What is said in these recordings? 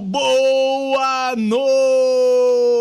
boa noite,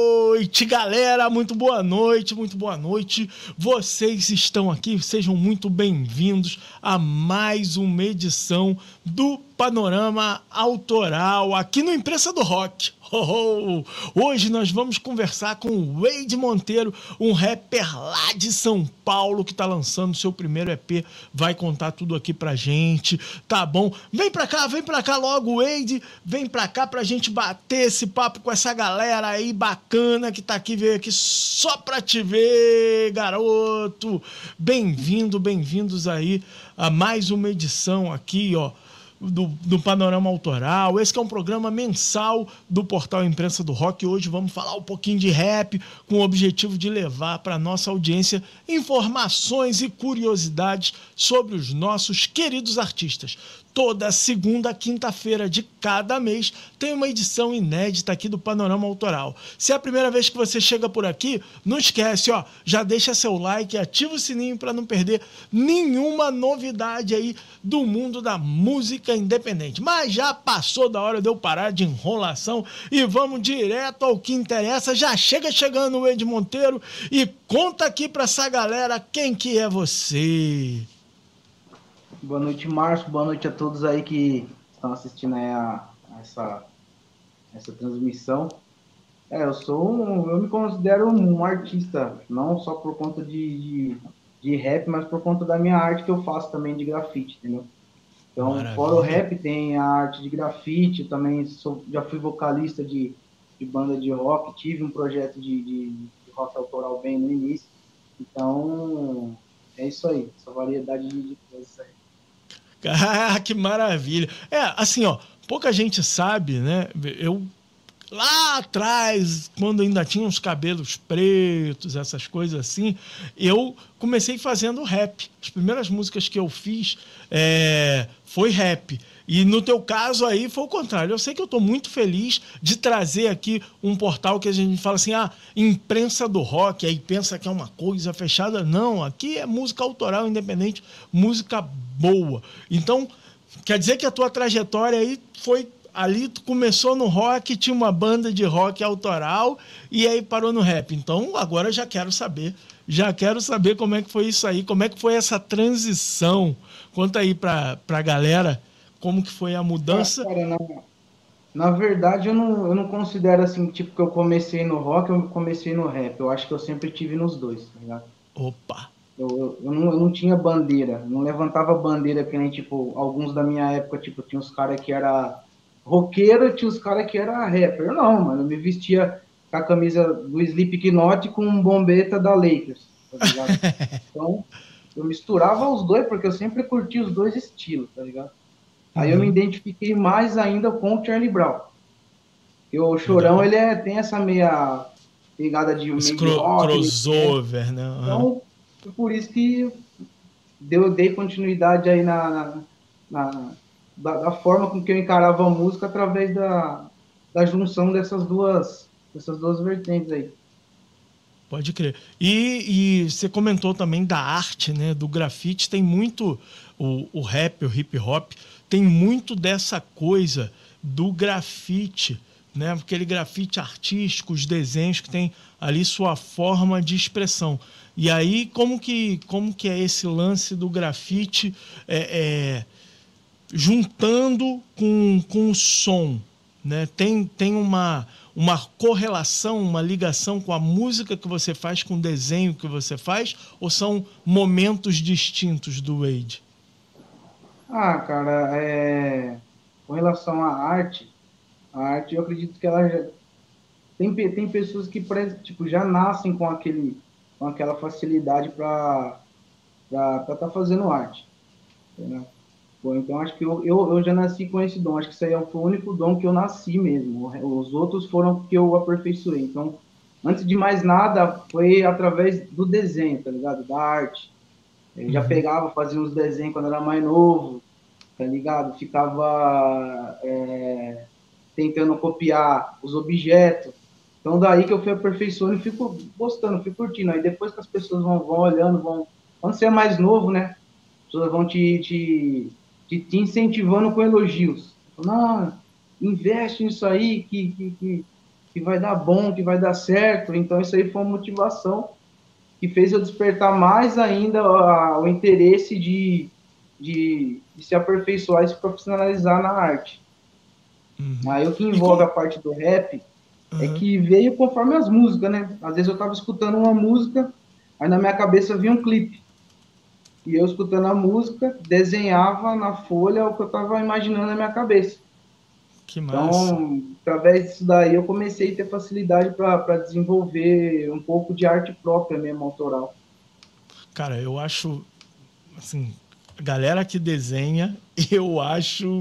galera. Muito boa noite, muito boa noite. Vocês estão aqui, sejam muito bem-vindos a mais uma edição do Panorama Autoral aqui no Imprensa do Rock. Oh. Hoje nós vamos conversar com o Wade Monteiro, um rapper lá de São Paulo que está lançando seu primeiro EP. Vai contar tudo aqui pra gente, tá bom? Vem pra cá, vem pra cá logo, Wade. Vem pra cá pra gente bater esse papo com essa galera aí bacana que tá aqui, veio aqui só pra te ver, garoto. Bem-vindo, bem-vindos aí a mais uma edição aqui, ó do, do, Panorama Autoral. Esse é um programa mensal do portal Imprensa do Rock. Hoje vamos falar um pouquinho de rap com o objetivo de levar para nossa audiência informações e curiosidades sobre os nossos queridos artistas. Toda segunda, quinta-feira de cada mês tem uma edição inédita aqui do Panorama Autoral. Se é a primeira vez que você chega por aqui, não esquece, ó, já deixa seu like, ativa o sininho para não perder nenhuma novidade aí do mundo da música independente. Mas já passou da hora de eu parar de enrolação e vamos direto ao que interessa. Já chega chegando o Ed Monteiro e conta aqui para essa galera quem que é você. Boa noite, Márcio. Boa noite a todos aí que estão assistindo a, a essa, essa transmissão. É, eu sou um, eu me considero um artista, não só por conta de, de, de, rap, mas por conta da minha arte que eu faço também de grafite, entendeu? Então, Maravilha. fora o rap, tem a arte de grafite, também sou, já fui vocalista de, de banda de rock, tive um projeto de, de, de rock autoral bem no início. Então, é isso aí, essa variedade de coisas aí. Ah, que maravilha. É, assim, ó, pouca gente sabe, né? Eu lá atrás, quando ainda tinha uns cabelos pretos, essas coisas assim, eu comecei fazendo rap. As primeiras músicas que eu fiz é, foi rap. E no teu caso aí foi o contrário. Eu sei que eu estou muito feliz de trazer aqui um portal que a gente fala assim, ah, imprensa do rock, aí pensa que é uma coisa fechada. Não, aqui é música autoral independente, música boa. Então, quer dizer que a tua trajetória aí foi ali tu começou no rock, tinha uma banda de rock autoral e aí parou no rap. Então, agora eu já quero saber, já quero saber como é que foi isso aí, como é que foi essa transição. Conta aí para a galera como que foi a mudança? cara, na, na, verdade, eu não, eu não considero assim, tipo, que eu comecei no rock, eu comecei no rap. Eu acho que eu sempre tive nos dois, tá ligado? Opa! Eu, eu, eu, não, eu não tinha bandeira, não levantava bandeira que nem, tipo, alguns da minha época, tipo, tinha os caras que era roqueiro, tinha os caras que era rapper. Não, mano, eu me vestia com a camisa do Slipknot com um bombeta da Lakers, tá ligado? então, eu misturava os dois, porque eu sempre curti os dois estilos, tá ligado? Aí eu me uhum. identifiquei mais ainda com o Charlie Brown. E o Chorão, uhum. ele é, tem essa meia pegada de meio cro rock, crossover, né? Uhum. Então, por isso que deu, dei continuidade aí na, na, na da, da, forma com que eu encarava a música através da, da junção dessas duas, dessas duas vertentes aí. Pode crer. E, e você comentou também da arte, né? Do grafite. Tem muito o, o rap, o hip hop tem muito dessa coisa do grafite, né? Aquele grafite artístico, os desenhos que tem ali sua forma de expressão. E aí, como que, como que é esse lance do grafite é, é, juntando com, com o som? Né? Tem, tem uma, uma correlação, uma ligação com a música que você faz, com o desenho que você faz, ou são momentos distintos do Wade? Ah, cara, é... com relação à arte, a arte eu acredito que ela já... tem, tem pessoas que tipo, já nascem com, aquele, com aquela facilidade para estar tá fazendo arte. Entendeu? Bom, então acho que eu, eu, eu, já nasci com esse dom, acho que isso aí foi o único dom que eu nasci mesmo. Os outros foram que eu aperfeiçoei. Então, antes de mais nada, foi através do desenho, tá ligado? Da arte. Eu já uhum. pegava, fazia uns desenhos quando era mais novo, tá ligado? Ficava é, tentando copiar os objetos. Então daí que eu fui aperfeiçoando e fico gostando, fico curtindo. Aí depois que as pessoas vão, vão olhando, vão. Quando você é mais novo, né? As pessoas vão te, te, te, te incentivando com elogios. Não, investe nisso aí, que, que, que, que vai dar bom, que vai dar certo. Então, isso aí foi uma motivação que fez eu despertar mais ainda o interesse de, de, de, se aperfeiçoar e se profissionalizar na arte. Uhum. Aí o que envolve a parte do rap é uhum. é que veio conforme as músicas, né? Às vezes eu tava escutando uma música, aí na minha cabeça vinha um clipe. E eu escutando a música, desenhava na folha o que eu tava imaginando na minha cabeça. Que massa. Então, através disso daí, eu comecei a ter facilidade para desenvolver um pouco de arte própria mesmo, autoral. Cara, eu acho, assim, a galera que desenha, eu acho,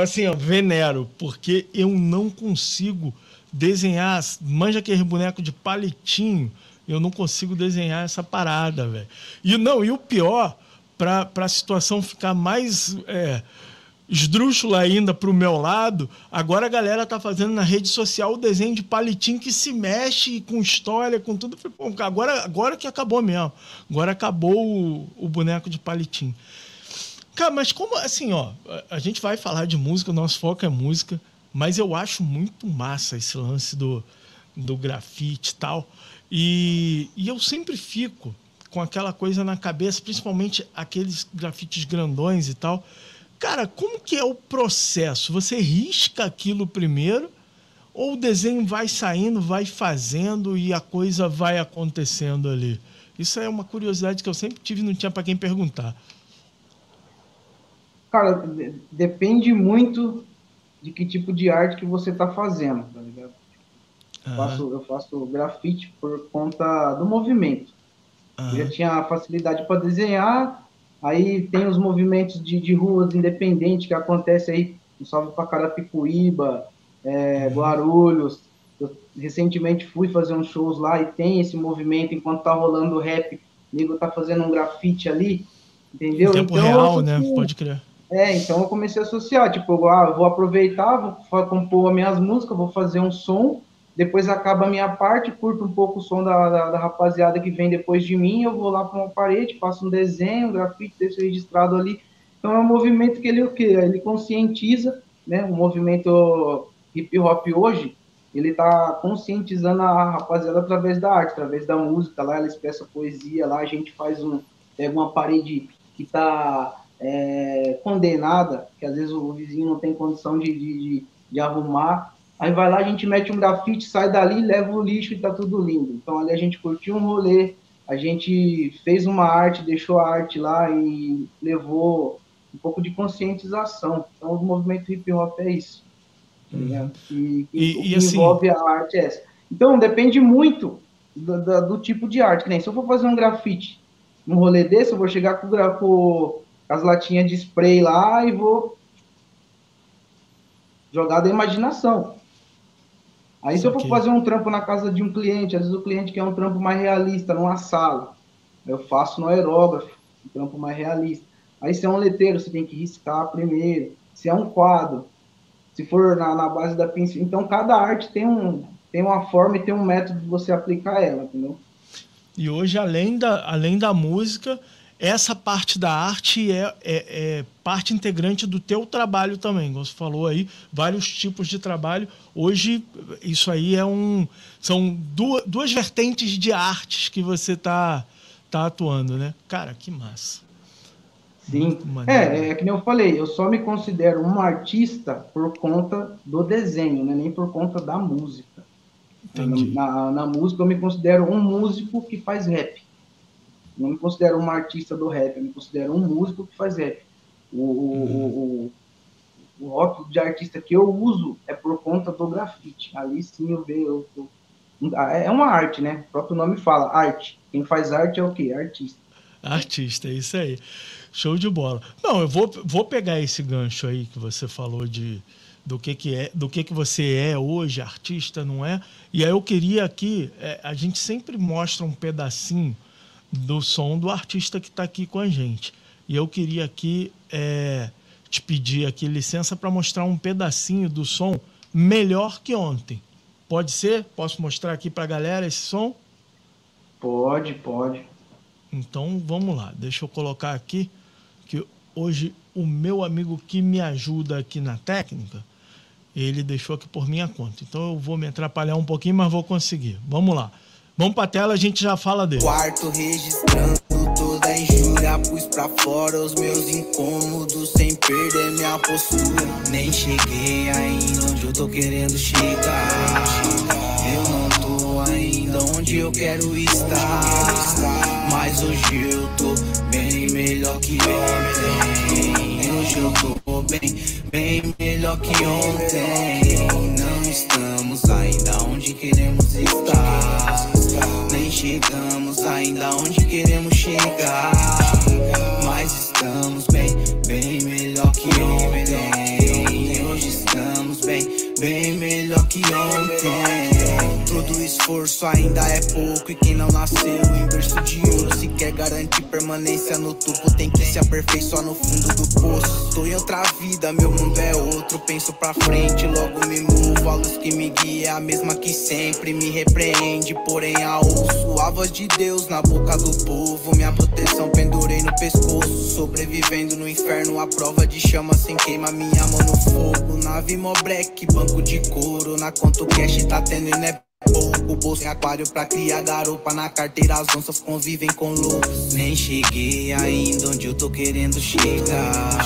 assim, ó, venero, porque eu não consigo desenhar, manja aquele boneco de palitinho, eu não consigo desenhar essa parada, velho. E não, e o pior, para a situação ficar mais é, esdrúxula ainda para o meu lado, agora a galera tá fazendo na rede social o desenho de palitinho que se mexe com história, com tudo. agora, agora que acabou mesmo. Agora acabou o, o boneco de palitinho. Cara, mas como assim, ó, a gente vai falar de música, o nosso foco é música, mas eu acho muito massa esse lance do, do grafite e tal. E, e eu sempre fico com aquela coisa na cabeça, principalmente aqueles grafites grandões e tal Cara, como que é o processo? Você risca aquilo primeiro ou o desenho vai saindo, vai fazendo e a coisa vai acontecendo ali? Isso é uma curiosidade que eu sempre tive e não tinha para quem perguntar. Cara, depende muito de que tipo de arte que você está fazendo, tá ligado? Eu, faço, eu faço grafite por conta do movimento. Eu já tinha facilidade para desenhar, Aí tem os movimentos de, de ruas independentes que acontece aí, um salve para Carapicuíba, é, uhum. Guarulhos. Eu recentemente fui fazer uns shows lá e tem esse movimento enquanto tá rolando o rap, o nego tá fazendo um grafite ali, entendeu? Em tempo então, real, né? Pode crer. É, então eu comecei a associar, tipo, ah, vou aproveitar, vou compor as minhas músicas, vou fazer um som, depois acaba a minha parte, curto um pouco o som da, da, da rapaziada que vem depois de mim, eu vou lá para uma parede, faço um desenho, um grafite, deixo registrado ali. Então é um movimento que ele o quê? Ele conscientiza, né? O movimento hip hop hoje, ele está conscientizando a rapaziada através da arte, através da música, lá ela expressa poesia, lá a gente faz um, pega uma parede que está é, condenada, que às vezes o vizinho não tem condição de, de, de, de arrumar, Aí vai lá, a gente mete um grafite, sai dali, leva o lixo e tá tudo lindo. Então ali a gente curtiu um rolê, a gente fez uma arte, deixou a arte lá e levou um pouco de conscientização. Então o movimento hip hop é isso. Uhum. E, e, e, o que assim... envolve a arte é essa. Então depende muito do, do, do, tipo de arte. Que nem se eu for fazer um grafite num rolê desse, eu vou chegar com, com as latinhas de spray lá e vou jogar da imaginação. Aí se eu for fazer um trampo na casa de um cliente, às vezes o cliente quer um trampo mais realista, numa sala, eu faço no aerógrafo, um trampo mais realista. Aí se é um letreiro, você tem que riscar primeiro. Se é um quadro, se for na, na base da pincel. Então cada arte tem, um, tem uma forma e tem um método de você aplicar ela, entendeu? E hoje, além da, além da música, essa parte da arte é, é, é, parte integrante do teu trabalho também. Como você falou aí, vários tipos de trabalho. Hoje, isso aí é um. São duas, duas vertentes de artes que você está tá atuando, né? Cara, que massa. Sim. É, é que nem eu falei, eu só me considero um artista por conta do desenho, né? nem por conta da música. Na, na, na música, eu me considero um músico que faz rap. Não me considero uma artista do rap, eu me considero um músico que faz rap. O, uhum. o, o, o rótulo de artista que eu uso é por conta do grafite. Ali sim eu vejo. Eu, eu, é uma arte, né? O próprio nome fala, arte. Quem faz arte é o quê? Artista. Artista, é isso aí. Show de bola. Não, eu vou, vou pegar esse gancho aí que você falou de do que, que é, do que, que você é hoje, artista, não é? E aí eu queria aqui, é, a gente sempre mostra um pedacinho do som do artista que está aqui com a gente. E eu queria aqui é, te pedir aqui licença para mostrar um pedacinho do som melhor que ontem. Pode ser? Posso mostrar aqui para a galera esse som? Pode, pode. Então vamos lá. Deixa eu colocar aqui que hoje o meu amigo que me ajuda aqui na técnica, Ele deixou aqui por minha conta. Então eu vou me atrapalhar um pouquinho, mas vou conseguir. Vamos lá. Vamos pra tela, a gente já fala dele. Quarto registrando toda a injúria, pus pra fora os meus incômodos sem perder minha postura. Nem cheguei ainda onde eu tô querendo chegar. Eu não tô ainda onde eu quero estar. Mas hoje eu tô bem melhor que ontem. Hoje eu tô bem, bem melhor que ontem. Não estamos ainda onde queremos estar. Nem chegamos ainda onde queremos chegar. Mas estamos bem, bem melhor que ontem. Hoje estamos bem, bem melhor que ontem. Todo esforço ainda é pouco. E quem não nasceu em berço de ouro, se quer garantir permanência no topo, tem que se aperfeiçoar no fundo do poço. Tô em outra vida, meu mundo é outro. Penso pra frente, logo me movo. A luz que me guia é a mesma que sempre me repreende. Porém, a ouço a voz de Deus na boca do povo. Minha proteção pendurei no pescoço. Sobrevivendo no inferno, a prova de chama sem queima minha mão no fogo. Nave Mobreak, banco de couro. Na conta o cash tá tendo e não é pouco. Bolsa em aquário pra criar garupa. Na carteira as onças convivem com lobos. Nem cheguei ainda onde eu tô querendo chegar.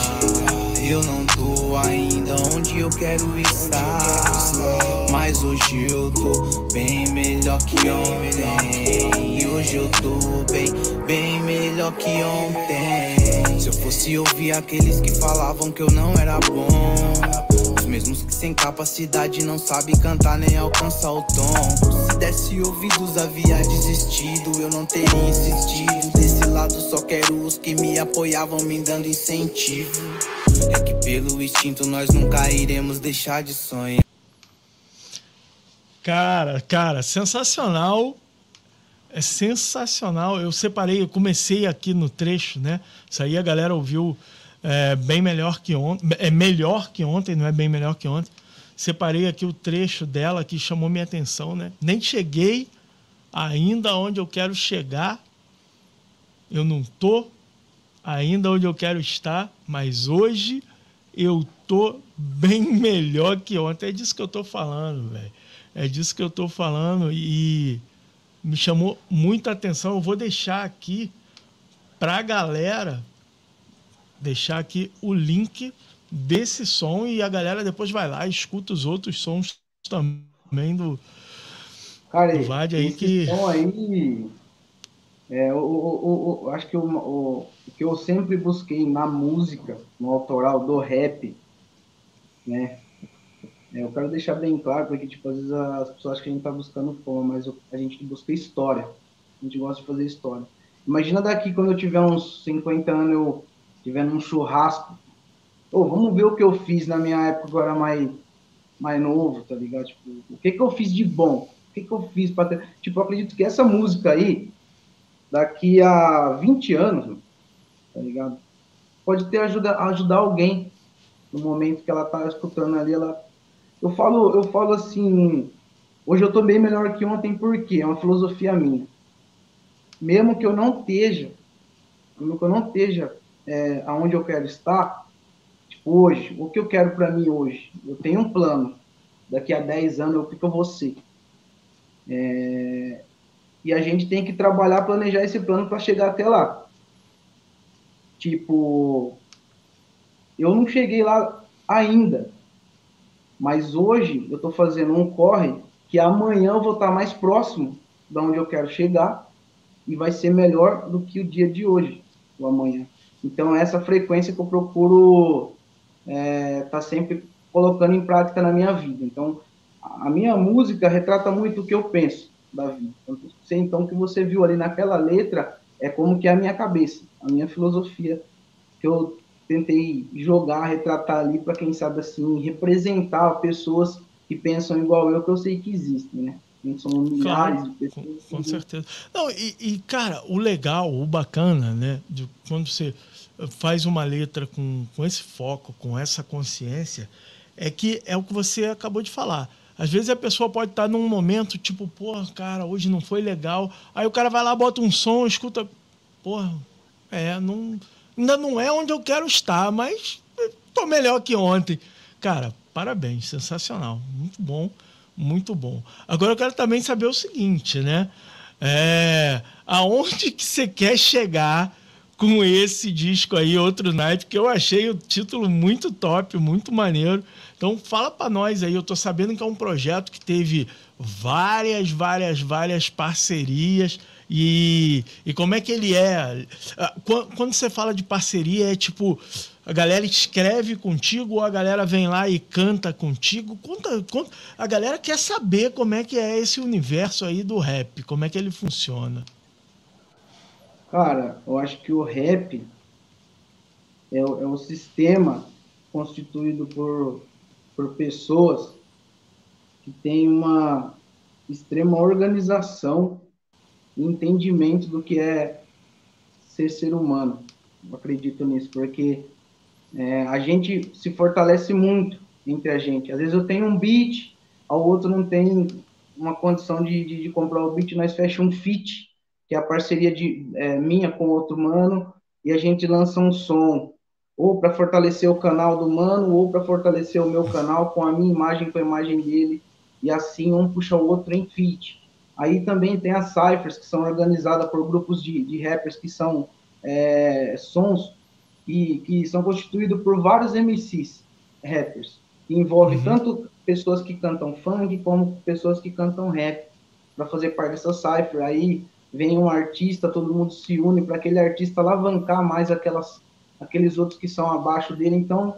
Eu não tô ainda onde eu quero estar. Mas hoje eu tô bem melhor que ontem. E hoje eu tô bem, bem melhor que ontem. Se eu fosse ouvir aqueles que falavam que eu não era bom. Os mesmos que sem capacidade não sabem cantar nem alcançar o tom. Se desse ouvidos havia desistido, eu não teria insistido. Desse lado só quero os que me apoiavam, me dando incentivo. É que pelo instinto nós nunca iremos deixar de sonhar. Cara, cara, sensacional. É sensacional. Eu separei, eu comecei aqui no trecho, né? Isso aí a galera ouviu é, bem melhor que ontem. É melhor que ontem, não é bem melhor que ontem. Separei aqui o trecho dela que chamou minha atenção, né? Nem cheguei ainda onde eu quero chegar. Eu não tô ainda onde eu quero estar, mas hoje eu tô bem melhor que ontem. É disso que eu tô falando, velho. É disso que eu tô falando e me chamou muita atenção. Eu vou deixar aqui para a galera deixar aqui o link desse som e a galera depois vai lá e escuta os outros sons também do, Cara, do Vade aí que som aí, é, o, o, o, acho que o, o, que eu sempre busquei na música, no autoral do rap, né? É, eu quero deixar bem claro, porque tipo, às vezes as pessoas acham que a gente tá buscando fama, mas a gente busca história. A gente gosta de fazer história. Imagina daqui quando eu tiver uns 50 anos, eu tiver num churrasco. Ô, vamos ver o que eu fiz na minha época era mais, mais novo, tá ligado? Tipo, o que que eu fiz de bom? O que que eu fiz para ter... Tipo, eu acredito que essa música aí, daqui a 20 anos, tá ligado? Pode ter ajuda, ajudar alguém no momento que ela tá escutando ali, ela eu falo, eu falo assim, hoje eu tô bem melhor que ontem porque é uma filosofia minha. Mesmo que eu não esteja, mesmo que eu não esteja é, aonde eu quero estar, tipo, hoje, o que eu quero para mim hoje? Eu tenho um plano. Daqui a 10 anos, o que, eu vou ser? É, e a gente tem que trabalhar, planejar esse plano para chegar até lá. Tipo, eu não cheguei lá ainda, mas hoje eu estou fazendo um corre que amanhã eu vou estar mais próximo de onde eu quero chegar e vai ser melhor do que o dia de hoje, o amanhã. Então, essa frequência que eu procuro estar é, tá sempre colocando em prática na minha vida. Então, a minha música retrata muito o que eu penso da vida. Então, sei, então, o que você viu ali naquela letra é como que é a minha cabeça, a minha filosofia que eu tentei jogar, retratar ali para quem sabe assim representar pessoas que pensam igual eu, que eu sei que existem, né? São milhares Claro, de pessoas. com, com certeza. Não, e, e, cara, o legal, o bacana, né? De quando você faz uma letra com, com esse foco, com essa consciência, é que é o que você acabou de falar. Às vezes a pessoa pode estar num momento tipo, pô, cara, hoje não foi legal. Aí o cara vai lá, bota um som, escuta, porra, é, não, ainda não é onde eu quero estar, mas tô melhor que ontem. Cara, parabéns, sensacional, muito bom, muito bom. Agora eu quero também saber o seguinte, né? É, aonde que você quer chegar com esse disco aí, outro night, que eu achei o título muito top, muito maneiro. Então fala para nós aí, eu tô sabendo que é um projeto que teve várias, várias, várias parcerias. E, e como é que ele é? Ah, quando você fala de parceria, é tipo, a galera escreve contigo ou a galera vem lá e canta contigo? Conta, conta, a galera quer saber como é que é esse universo aí do rap, como é que ele funciona. Cara, eu acho que o rap é é o sistema constituído por, por pessoas que têm uma extrema organização entendimento do que é ser ser humano. Eu acredito nisso, porque é, a gente se fortalece muito entre a gente. Às vezes eu tenho um beat, ao outro não tem uma condição de, de, de comprar o beat, nós fechamos um fit, que é a parceria de, é, minha com outro mano, e a gente lança um som, ou para fortalecer o canal do mano, ou para fortalecer o meu canal com a minha imagem, com a imagem dele, e assim um puxa o outro em fit. Aí também tem as ciphers, que são organizadas por grupos de, de rappers que são é, sons que, que são constituídos por vários MCs rappers, que envolve uhum. tanto pessoas que cantam funk como pessoas que cantam rap, para fazer parte dessa cipher. Aí vem um artista, todo mundo se une para aquele artista alavancar mais aquelas, aqueles outros que são abaixo dele. Então,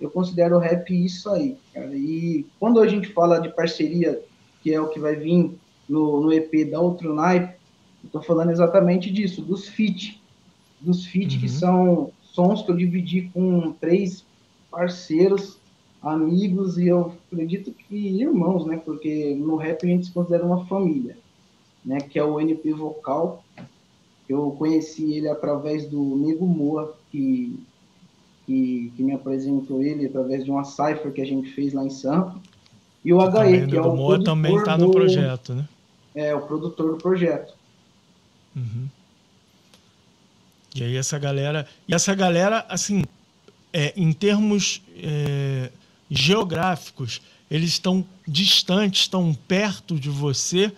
eu considero o rap isso aí, cara. E quando a gente fala de parceria, que é o que vai vir no, no EP da Outro Naipe, eu tô falando exatamente disso, dos feat. Dos feat uhum. que são sons que eu dividi com três parceiros, amigos e eu acredito que irmãos, né? Porque no rap a gente se considera uma família, né? Que é o NP Vocal. Eu conheci ele através do Nego Moa, que, que, que, me apresentou ele através de uma cipher que a gente fez lá em Sampa. E o HE, que é o Moa também está no projeto, né? é o produtor do projeto. Uhum. E aí essa galera. E essa galera, assim, é, em termos é, geográficos, eles estão distantes, estão perto de você.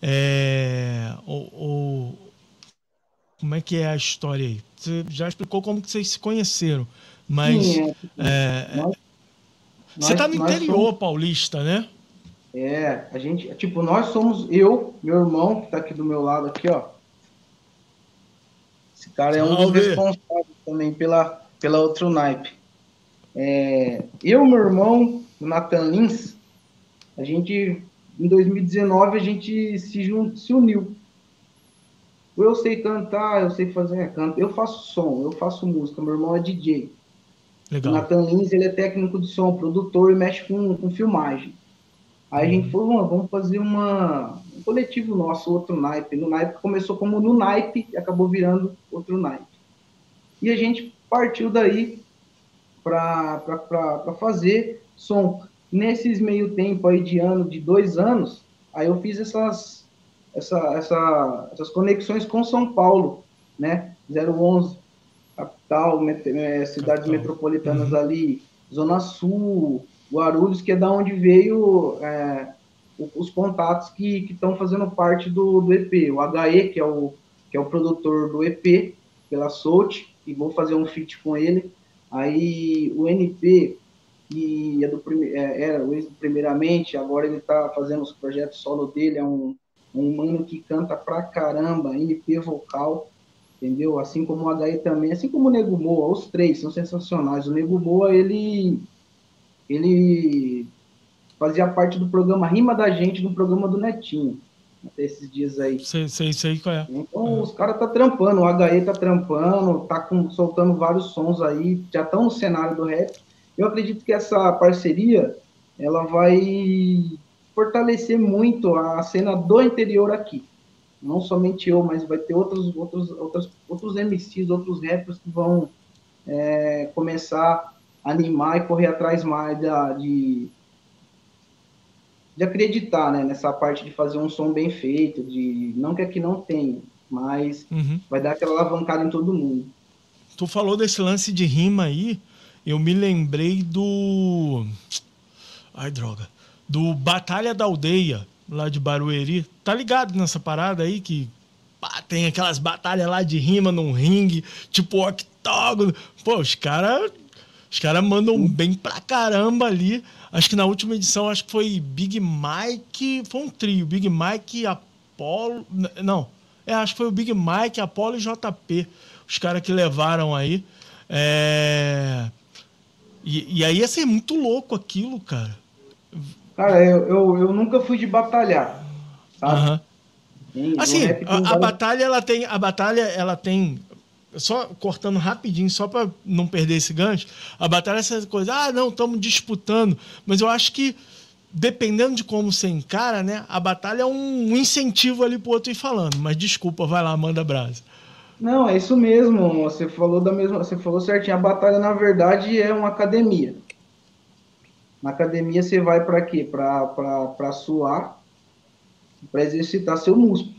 É, ou, ou, como é que é a história aí? Você já explicou como que vocês se conheceram, mas Sim, é, é nós, você está no interior somos... paulista, né? É, a gente, tipo, nós somos eu, meu irmão, que tá aqui do meu lado aqui, ó. Esse cara é um dos responsáveis também pela, pela outro naipe. É, eu, meu irmão, o Nathan Lins, a gente, em 2019, a gente se, se uniu. Eu sei cantar, eu sei fazer, é, canto, eu faço som, eu faço música, meu irmão é DJ. Legal. O Nathan Lins, ele é técnico de som, produtor e mexe com, com filmagem. Aí a gente falou, vamos fazer uma, um coletivo nosso, outro naipe. No naipe começou como no naipe e acabou virando outro naipe. E a gente partiu daí para fazer som. Nesses meio tempo aí de ano, de dois anos, aí eu fiz essas, essa, essa, essas conexões com São Paulo, né? 011, capital, met, é, cidades capital. metropolitanas uhum. ali, Zona Sul, Guarulhos, que é da onde veio é, os contatos que estão fazendo parte do, do, EP. O HE, que é o, que é o produtor do EP, pela Soult, e vou fazer um feat com ele. Aí o NP, que é do prime, é, era o primeiramente, agora ele está fazendo os projetos solo dele, é um, um mano que canta pra caramba, NP vocal, entendeu? Assim como o HE também, assim como o Nego Moa, os três são sensacionais. O Nego Moa, ele ele fazia parte do programa Rima da Gente, do programa do Netinho, até esses dias aí. Sei, sei, sei qual é. Então, é. os caras tá trampando, o HE tá trampando, tá com, soltando vários sons aí, já estão no cenário do rap. Eu acredito que essa parceria, ela vai fortalecer muito a cena do interior aqui. Não somente eu, mas vai ter outros, outros, outros, outros MCs, outros rappers que vão é, começar animar e correr atrás mais da, de, de acreditar né, nessa parte de fazer um som bem feito, de não que aqui não tenha, mas uhum. vai dar aquela alavancada em todo mundo. Tu falou desse lance de rima aí, eu me lembrei do Ai, droga. Do Batalha da Aldeia, lá de Barueri. Tá ligado nessa parada aí que pá, tem aquelas batalhas lá de rima num ringue, tipo octógono. Pô, os caras os caras mandam bem pra caramba ali. Acho que na última edição, acho que foi Big Mike. Foi um trio. Big Mike, Apollo. Não. É, acho que foi o Big Mike, Apollo e JP. Os caras que levaram aí. É... E, e, aí ia ser muito louco aquilo, cara. Cara, eu, eu, eu nunca fui de batalhar. Sabe? Uhum. Assim, a, a, batalha ela tem, a batalha ela tem só cortando rapidinho, só para não perder esse gancho, a batalha é essa coisa, ah, não, estamos disputando, mas eu acho que dependendo de como você encara, né, a batalha é um incentivo ali pro outro ir falando, mas desculpa, vai lá, manda brasa. Não, é isso mesmo, você falou da mesma, você falou certinho, a batalha na verdade é uma academia. Na academia você vai para quê? Para suar, para exercitar seu músculo.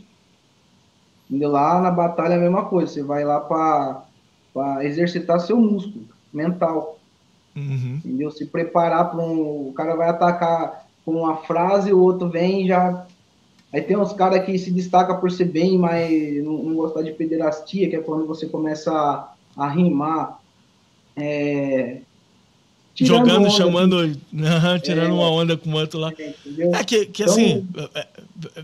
Indo lá na batalha é a mesma coisa, você vai lá para exercitar seu músculo mental. Uhum. Entendeu? Se preparar para um. O cara vai atacar com uma frase, o outro vem e já. Aí tem uns caras que se destaca por ser bem, mas não, não gostar de pederastia, que é quando você começa a, a rimar. É, jogando, onda, chamando, uhum, tirando é, uma onda com o outro lá. Entendeu? É que, que então, assim, é, é,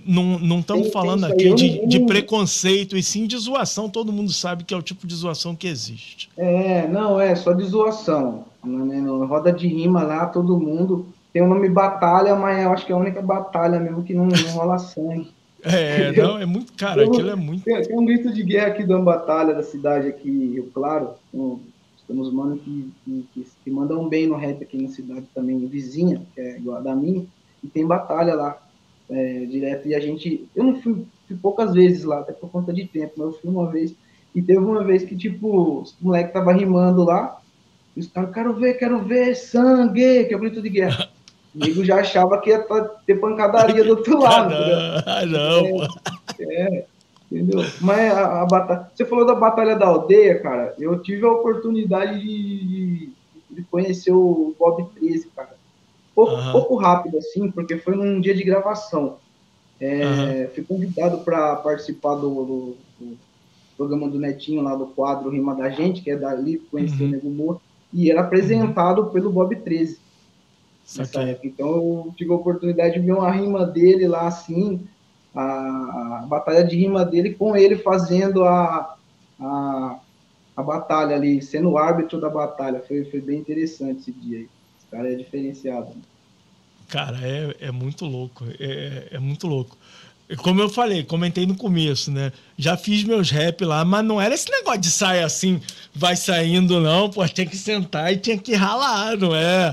não estamos falando aqui de, não, de preconceito e sim de zoação. Todo mundo sabe que é o tipo de zoação que existe. É, não, é só de zoação. Né, roda de rima lá, todo mundo tem o nome Batalha, mas eu acho que é a única batalha mesmo que não, não rola sangue. É, não, é muito, cara, tem, aquilo é muito. Tem, tem, um grito de guerra aqui da batalha da cidade aqui, Rio Claro, um, temos manos que, que, que, mandam bem no rap aqui na cidade também, vizinha, que é igual a da minha, e tem batalha lá, é, direto. E a gente. Eu não fui, fui, poucas vezes lá, até por conta de tempo, mas eu fui uma vez. E teve uma vez que, tipo, os moleques tava rimando lá, e os caras, quero ver, quero ver sangue, que é o grito de guerra. O amigo já achava que ia ter pancadaria do outro lado. Ah, não, é, é, Entendeu? Mas a, a, batalha. Você falou da Batalha da Aldeia, cara. Eu tive a oportunidade de, de conhecer o Bob 13, cara. Pouco, uhum. pouco rápido, assim, porque foi num dia de gravação. É, uhum. Fui convidado para participar do, do, do, programa do Netinho, lá do quadro Rima da Gente, que é dali, conheci uhum. o Nego Moura, e era apresentado pelo Bob 13. Nessa época. Então eu tive a oportunidade de ver uma rima dele lá assim a, a batalha de rima dele com ele fazendo a, a, a batalha ali, sendo o árbitro da batalha. Foi, foi bem interessante esse dia aí. Esse cara é diferenciado. Cara, é, é muito louco. É, é muito louco. Como eu falei, comentei no começo, né? Já fiz meus rap lá, mas não era esse negócio de sair assim, vai saindo, não. Pô, tinha que sentar e tinha que ralar, não é,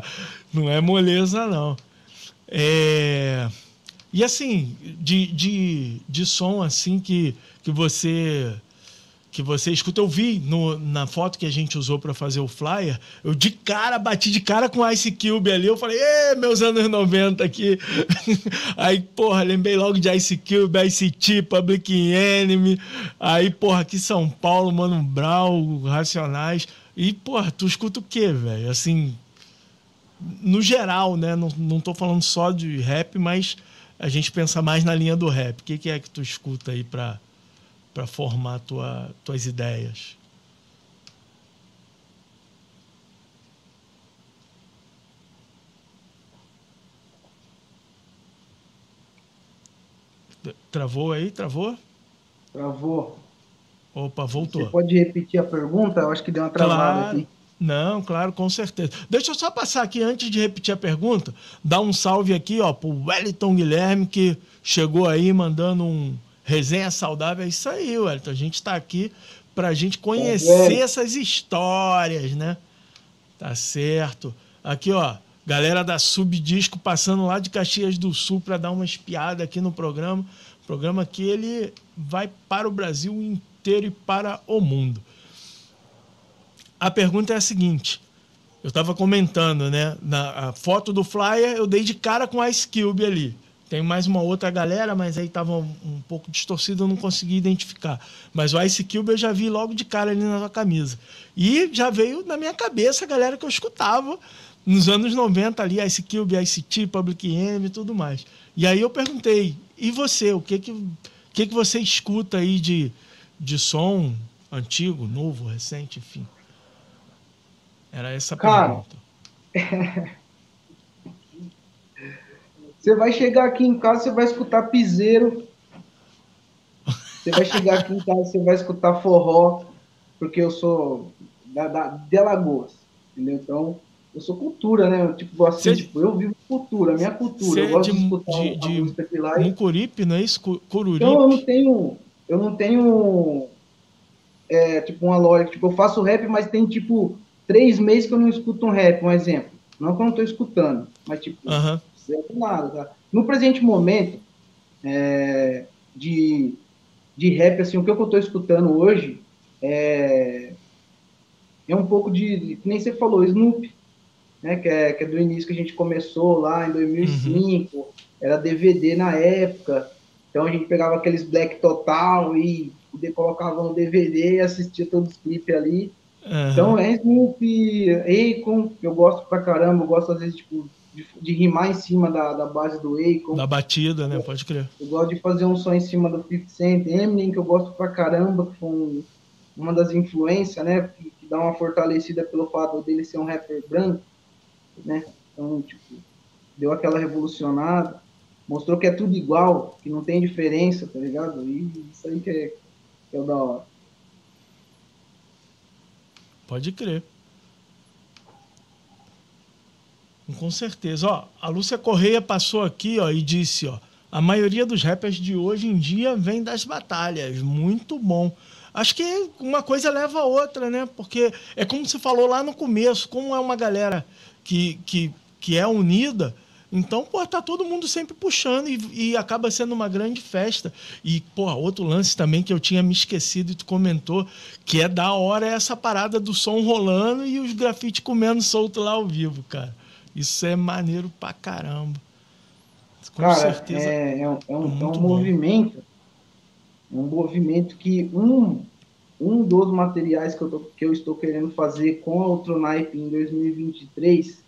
não é moleza, não. É. E assim, de, de, de som assim que, que você que você escuta, eu vi no, na foto que a gente usou para fazer o flyer, eu de cara, bati de cara com Ice Cube ali, eu falei, meus anos 90 aqui. aí, porra, lembrei logo de Ice Cube, Ice-T, Public Enemy, aí, porra, aqui São Paulo, Mano Brown, Racionais, e, porra, tu escuta o quê, velho? Assim, no geral, né, não, não tô falando só de rap, mas a gente pensa mais na linha do rap. O que, que é que tu escuta aí para para formar tua, tuas ideias? Travou aí? Travou? Travou. Opa, voltou. Você pode repetir a pergunta? Eu acho que deu uma travada claro. aqui. Não, claro, com certeza. Deixa eu só passar aqui, antes de repetir a pergunta, dar um salve aqui, ó, pro Wellington Guilherme, que chegou aí mandando um resenha saudável. É isso aí, Wellington. A gente está aqui para a gente conhecer é, essas histórias, né? Tá certo. Aqui, ó, galera da Subdisco passando lá de Caxias do Sul para dar uma espiada aqui no programa. Programa que ele vai para o Brasil inteiro e para o mundo a pergunta é a seguinte. Eu estava comentando, né? Na foto do flyer, eu dei de cara com a Ice Cube ali. Tem mais uma outra galera, mas aí estava um, pouco distorcido, eu não consegui identificar. Mas o Ice Cube eu já vi logo de cara ali na sua camisa. E já veio na minha cabeça a galera que eu escutava nos anos 90 ali, Ice Cube, Ice T, Public Enemy e tudo mais. E aí eu perguntei, e você, o que que, o que, que você escuta aí de, de som antigo, novo, recente, enfim? Era essa Cara, pergunta. você vai chegar aqui em casa, você vai escutar piseiro. Você vai chegar aqui em casa, você vai escutar forró, porque eu sou da, da, de Alagoas, entendeu? Então, eu sou cultura, né? Eu, tipo, assim, Cê, tipo, eu vivo cultura, minha cultura. Eu gosto de, de escutar de, de música de lá. Mucuripe, não é isso? Então eu não tenho. Eu não tenho. É, tipo, uma loja. Tipo, eu faço rap, mas tem tipo três meses que eu não escuto um rap, um exemplo. Não que eu não estou escutando, mas tipo, uh certo nada, tá? No presente momento, é, de, de rap, assim, o que eu estou escutando hoje é, é um pouco de, nem você falou, Snoop né, que, é, que é do início que a gente começou lá em 2005, uhum. era DVD na época, então a gente pegava aqueles Black Total e colocava no DVD e assistia todos os clipes ali. Uhum. Então é Snoop, Akon, eu gosto pra caramba, eu gosto às vezes tipo, de, de rimar em cima da, da base do Akon. Da batida, né? Pode crer. Eu gosto de fazer um som em cima do 50 Cent, Eminem, que eu gosto pra caramba, que foi um, uma das influências, né? Que, que, dá uma fortalecida pelo fato dele ser um rapper branco né? Então, tipo, deu aquela revolucionada, mostrou que é tudo igual, que não tem diferença, tá ligado? E isso aí que é, que é o da hora. Pode crer. Com certeza. Ó, a Lúcia Correia passou aqui ó, e disse: ó, a maioria dos rappers de hoje em dia vem das batalhas. Muito bom. Acho que uma coisa leva a outra, né? Porque é como você falou lá no começo, como é uma galera que, que, que é unida, então, pô, tá todo mundo sempre puxando e, e, acaba sendo uma grande festa. E, pô, outro lance também que eu tinha me esquecido e tu comentou, que é da hora é essa parada do som rolando e os grafites comendo solto lá ao vivo, cara. Isso é maneiro pra caramba. Com cara, certeza. É, é um, é um, é um movimento, é um movimento que um, um dos materiais que eu, tô, que eu estou querendo fazer com a Ultronipe em 2023,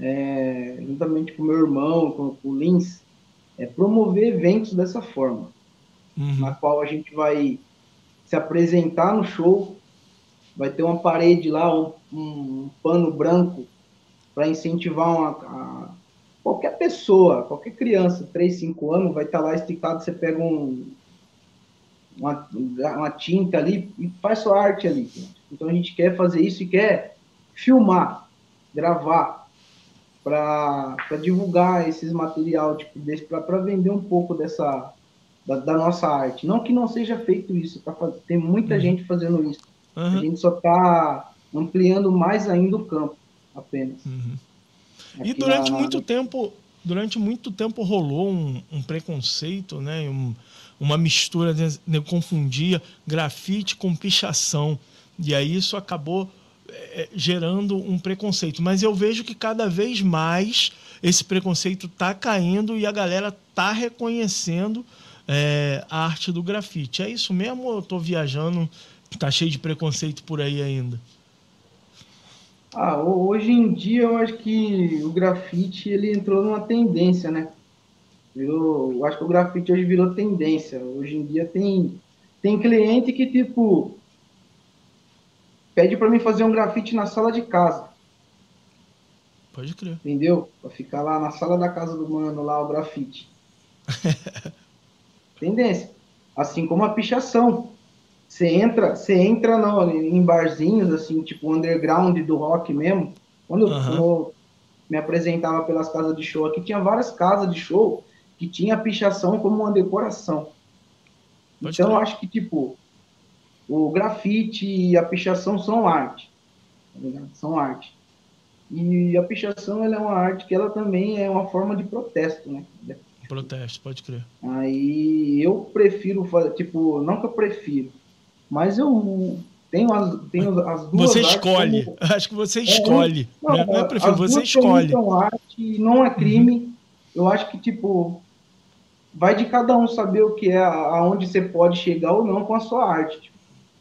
é, juntamente com meu irmão, com, com o Lins, é promover eventos dessa forma, uhum. na qual a gente vai se apresentar no show, vai ter uma parede lá, um, um pano branco para incentivar uma, a, qualquer pessoa, qualquer criança, 3, 5 anos, vai estar tá lá esticado, você pega um, uma, uma tinta ali e faz sua arte ali. Então a gente quer fazer isso e quer filmar, gravar, para divulgar esses material tipo, para vender um pouco dessa da, da, nossa arte. Não que não seja feito isso, tá, tem muita uhum. gente fazendo isso. Uhum. A gente só está ampliando mais ainda o campo, apenas. Uhum. E durante na... muito tempo, durante muito tempo rolou um, um preconceito, né? Um, uma mistura, de, de, confundia grafite com pichação. E aí isso acabou gerando um preconceito. Mas eu vejo que cada vez mais esse preconceito está caindo e a galera está reconhecendo é, a arte do grafite. É isso mesmo ou eu estou viajando, está cheio de preconceito por aí ainda? Ah, hoje em dia eu acho que o grafite ele entrou numa tendência, né? Virou, eu acho que o grafite hoje virou tendência. Hoje em dia tem, tem cliente que, tipo, pede para mim fazer um grafite na sala de casa. Pode crer. Entendeu? Para ficar lá na sala da casa do mano, lá o grafite. Tendência. Assim como a pichação. Você entra, você entra no, em barzinhos, assim, tipo underground do rock mesmo. Quando uhum. eu, me apresentava pelas casas de show aqui, tinha várias casas de show que tinha a pichação como uma decoração. Pode então, eu acho que, tipo, o grafite e a pichação são arte. Tá são arte. E a pichação ela é uma arte que ela também é uma forma de protesto, né? Protesto, pode crer. Aí eu prefiro fazer, tipo, não que eu prefiro, mas eu tenho as, tenho as duas. Você escolhe. Como... Acho que você é, escolhe. É, não, não é prefiro, você escolhe. São arte, não é crime. Uhum. Eu acho que, tipo, vai de cada um saber o que é, aonde você pode chegar ou não com a sua arte. Tipo,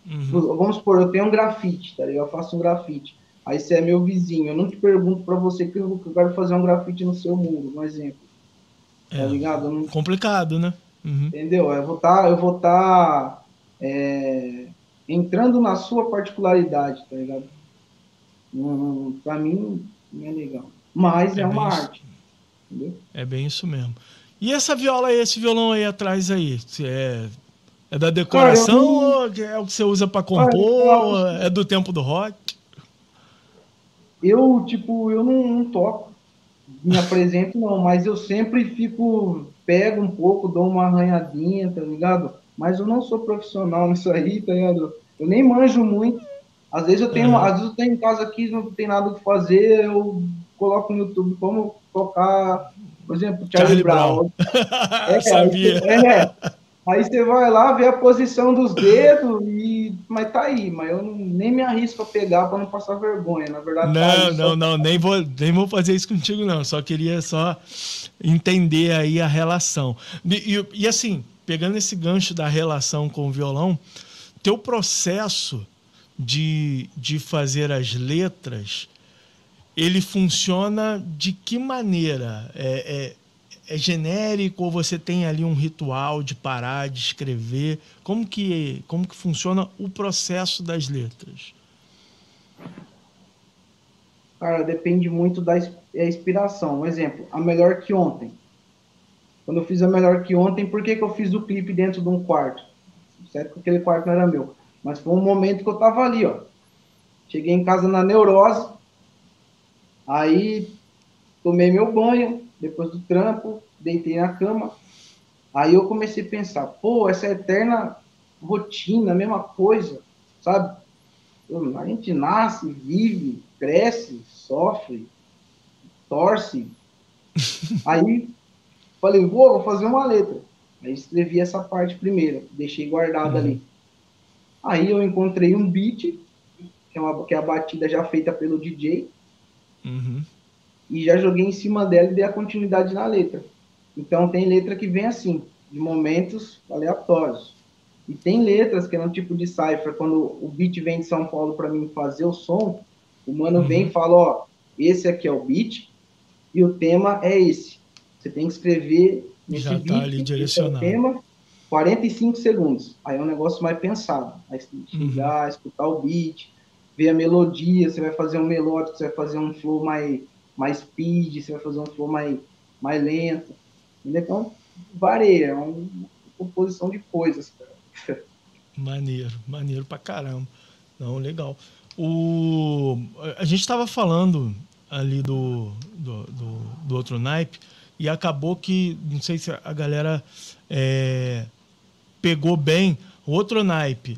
uhum. Vamos supor, eu tenho um grafite, tá ligado? Eu faço um grafite. Aí você é meu vizinho. Eu não te pergunto para você que eu quero fazer um grafite no seu muro, um exemplo. Tá é, ligado? Não... Complicado, né? Uhum. Entendeu? Eu vou estar, tá, eu vou estar tá, é, entrando na sua particularidade, tá ligado? Para mim não é legal. Mas é, é uma isso. arte. Entendeu? É bem isso mesmo. E essa viola aí, esse violão aí atrás aí? É, é da decoração Cara, ou é o que você usa para compor? Cara, é do tempo do rock? Eu, tipo, eu não, não, toco, me apresento não, mas eu sempre fico, pego um pouco, dou uma arranhadinha, tá ligado? Mas eu não sou profissional nisso aí, tá ligado? Eu nem manjo muito. Às vezes eu tenho, às vezes eu tenho em casa aqui, não tem nada o que fazer, eu coloco no YouTube como tocar, por exemplo, Charlie, Charlie Brown. Brown. É, Sabia. É, Aí você vai lá, vê a posição dos dedos e. Mas tá aí, mas eu não, nem me arrisco a pegar para não passar vergonha. Na verdade, não, tá não, não, nem vou, nem vou fazer isso contigo, não. Só queria só entender aí a relação. E, e, e assim, pegando esse gancho da relação com o violão, teu processo de, de fazer as letras, ele funciona de que maneira? É, é, é genérico ou você tem ali um ritual de parar, de escrever? Como que, como que funciona o processo das letras? Cara, depende muito da é inspiração. Um exemplo, a melhor que ontem. Quando eu fiz a melhor que ontem, por que, que eu fiz o clipe dentro de um quarto? Certo que aquele quarto não era meu. Mas foi um momento que eu tava ali, ó. Cheguei em casa na neurose. Aí tomei meu banho, depois do trampo, deitei na cama. Aí eu comecei a pensar, pô, essa eterna rotina, a mesma coisa, sabe? A gente nasce, vive, cresce, sofre, torce. Aí falei, vou, vou fazer uma letra. Aí escrevi essa parte primeiro, deixei guardada uhum. ali. Aí eu encontrei um beat, que é, uma, que é a batida já feita pelo DJ. Uhum e já joguei em cima dela e dei a continuidade na letra. Então tem letra que vem assim, de momentos aleatórios. E tem letras que é um tipo de cipher, quando o beat vem de São Paulo para mim fazer o som, o mano uhum. vem e fala, ó, esse aqui é o beat e o tema é esse. Você tem que escrever nesse Já beat, tá ali direcionado. É tema, 45 segundos. Aí é um negócio mais pensado. Aí chegar, uhum. escutar o beat, ver a melodia, você vai fazer um melódico, você vai fazer um flow mais mais speed, você vai fazer um flow mais, mais lento. Então, varia, é uma composição de coisas. Maneiro, maneiro pra caramba. Não, legal. O, a gente estava falando ali do, do, do, do, outro naipe e acabou que, não sei se a galera é, pegou bem, o outro naipe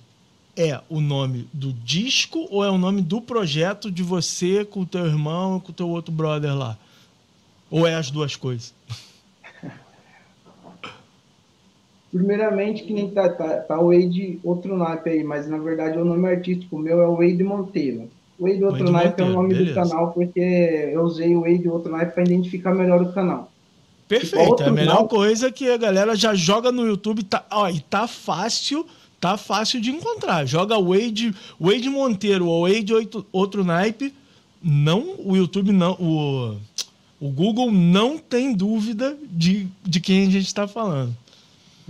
é o nome do disco ou é o nome do projeto de você com o teu irmão e com o teu outro brother lá? Ou é as duas coisas? Primeiramente, que nem tá, tá, tá o Wade outro naipe aí, mas na verdade o nome artístico meu é o Wade Monteiro. O Wade outro Wade naipe Monteiro, é o nome beleza. do canal porque eu usei o Wade outro naipe para identificar melhor o canal. Perfeito, é a melhor naipe... coisa que a galera já joga no YouTube, tá, ó, e tá fácil tá fácil de encontrar. Joga Wade, Wade Monteiro ou Wade outro, naipe, não, o YouTube não, o, o Google não tem dúvida de, de quem a gente está falando.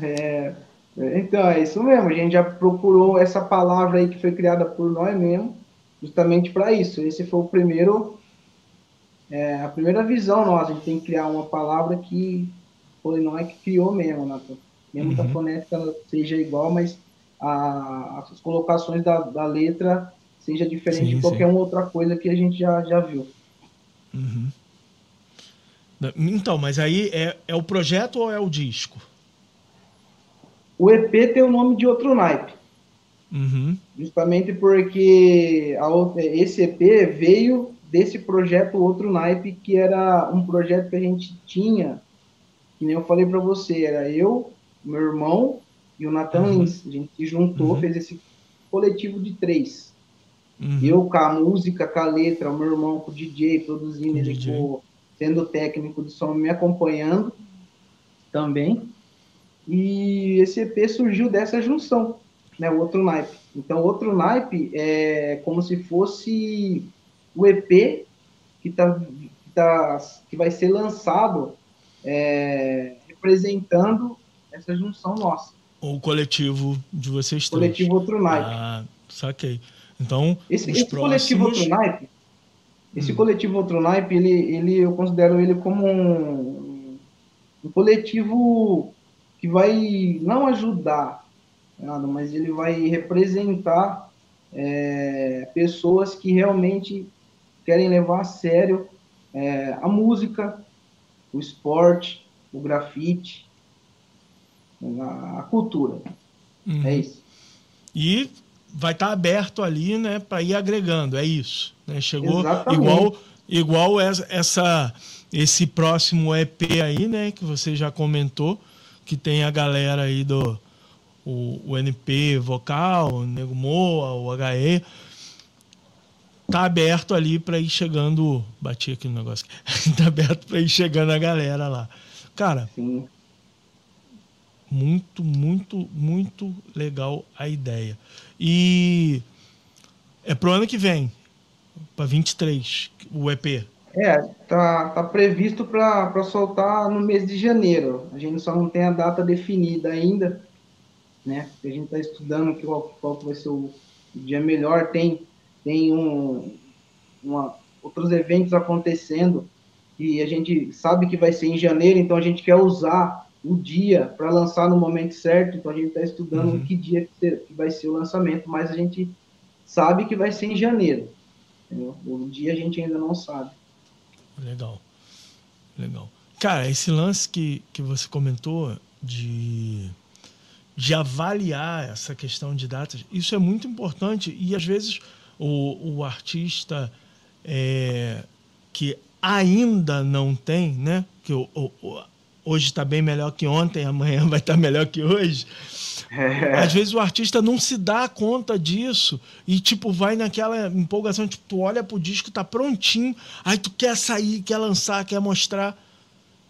É, então, é isso mesmo. A gente já procurou essa palavra aí que foi criada por nós mesmo, justamente para isso. Esse foi o primeiro, é, a primeira visão nossa. A gente tem que criar uma palavra que foi nós que criou mesmo, né? Mesmo uhum. que a fonética seja igual, mas a, as colocações da, da letra seja diferente sim, de qualquer sim. outra coisa que a gente já, já viu. Uhum. Então, mas aí é, é o projeto ou é o disco? O EP tem o nome de outro naipe. Uhum. Justamente porque a outra, esse EP veio desse projeto Outro Naipe, que era um projeto que a gente tinha, que nem eu falei para você, era eu, meu irmão e o Nathan uhum. Lins. A gente se juntou, uhum. fez esse coletivo de três. Uhum. Eu com a música, com a letra, o meu irmão com o DJ, produzindo, ele DJ. Com, sendo técnico de som, me acompanhando também. E esse EP surgiu dessa junção, né? O outro naipe. Então, outro naipe é como se fosse o EP que, tá, que, tá, que vai ser lançado é, representando essa junção nossa. O coletivo de vocês três. Coletivo Outro Naipe. Ah, saquei. Então, esse, esse próximos... coletivo Outro Naipe, esse hum. coletivo Outro Naipe, ele, ele, eu considero ele como um, um coletivo que vai não ajudar, nada, mas ele vai representar é, pessoas que realmente querem levar a sério é, a música, o esporte, o grafite, a, cultura. Uhum. É isso. E vai estar tá aberto ali, né, para ir agregando, é isso. Né? Chegou Exatamente. igual igual essa esse próximo EP aí, né, que você já comentou, que tem a galera aí do o, o NP vocal, o Nego Moa, o HE, tá aberto ali para ir chegando. Bati aqui no negócio. tá aberto para ir chegando a galera lá. Cara, Sim. Muito, muito, muito legal a ideia. E é pro ano que vem, para 23, o EP. É, tá, tá previsto para soltar no mês de janeiro. A gente só não tem a data definida ainda, né? A gente está estudando qual, qual vai ser o dia melhor. Tem, tem um, uma, outros eventos acontecendo e a gente sabe que vai ser em janeiro, então a gente quer usar o dia para lançar no momento certo. Então a gente está estudando uhum. que dia que vai ser o lançamento, mas a gente sabe que vai ser em janeiro. Entendeu? O dia a gente ainda não sabe. Legal. Legal. Cara, esse lance que, que você comentou de de avaliar essa questão de datas. Isso é muito importante e às vezes o, o artista é, que ainda não tem, né? Que o, o, hoje está bem melhor que ontem, amanhã vai estar tá melhor que hoje. É. Às vezes o artista não se dá conta disso e, tipo, vai naquela empolgação, tipo, tu olha pro disco, tá prontinho, aí tu quer sair, quer lançar, quer mostrar.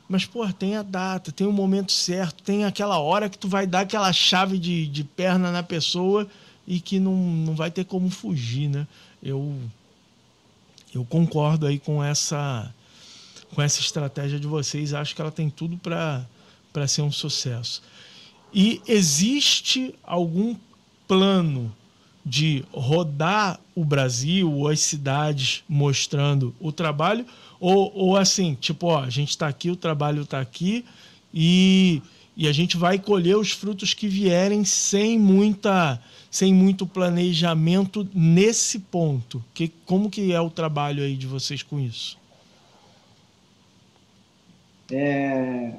Mas, pô, tem a data, tem o momento certo, tem aquela hora que tu vai dar aquela chave de, de perna na pessoa e que não, não vai ter como fugir, né? Eu, eu concordo aí com essa, com essa estratégia de vocês. Acho que ela tem tudo para ser um sucesso. E existe algum plano de rodar o Brasil ou as cidades mostrando o trabalho? Ou, ou assim, tipo, ó, a gente está aqui, o trabalho está aqui e, e a gente vai colher os frutos que vierem sem muita sem muito planejamento nesse ponto. Que, como que é o trabalho aí de vocês com isso? É,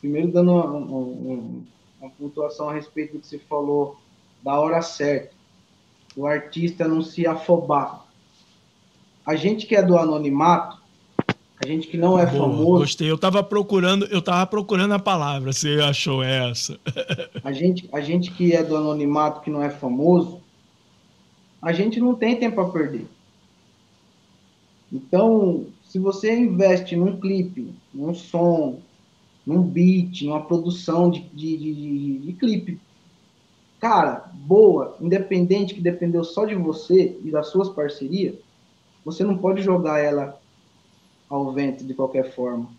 primeiro dando uma, uma, uma pontuação a respeito do que você falou da hora certa. O artista não se afobar a gente que é do anonimato, a gente que não é Boa, famoso. Gostei. Eu estava procurando, eu tava procurando a palavra. Você achou essa? a gente, a gente que é do anonimato, que não é famoso, a gente não tem tempo a perder. Então, se você investe num clipe, num som, num beat, numa produção de, de, de, de clipe, cara, boa, independente que dependeu só de você e das suas parcerias, você não pode jogar ela ao vento de qualquer forma.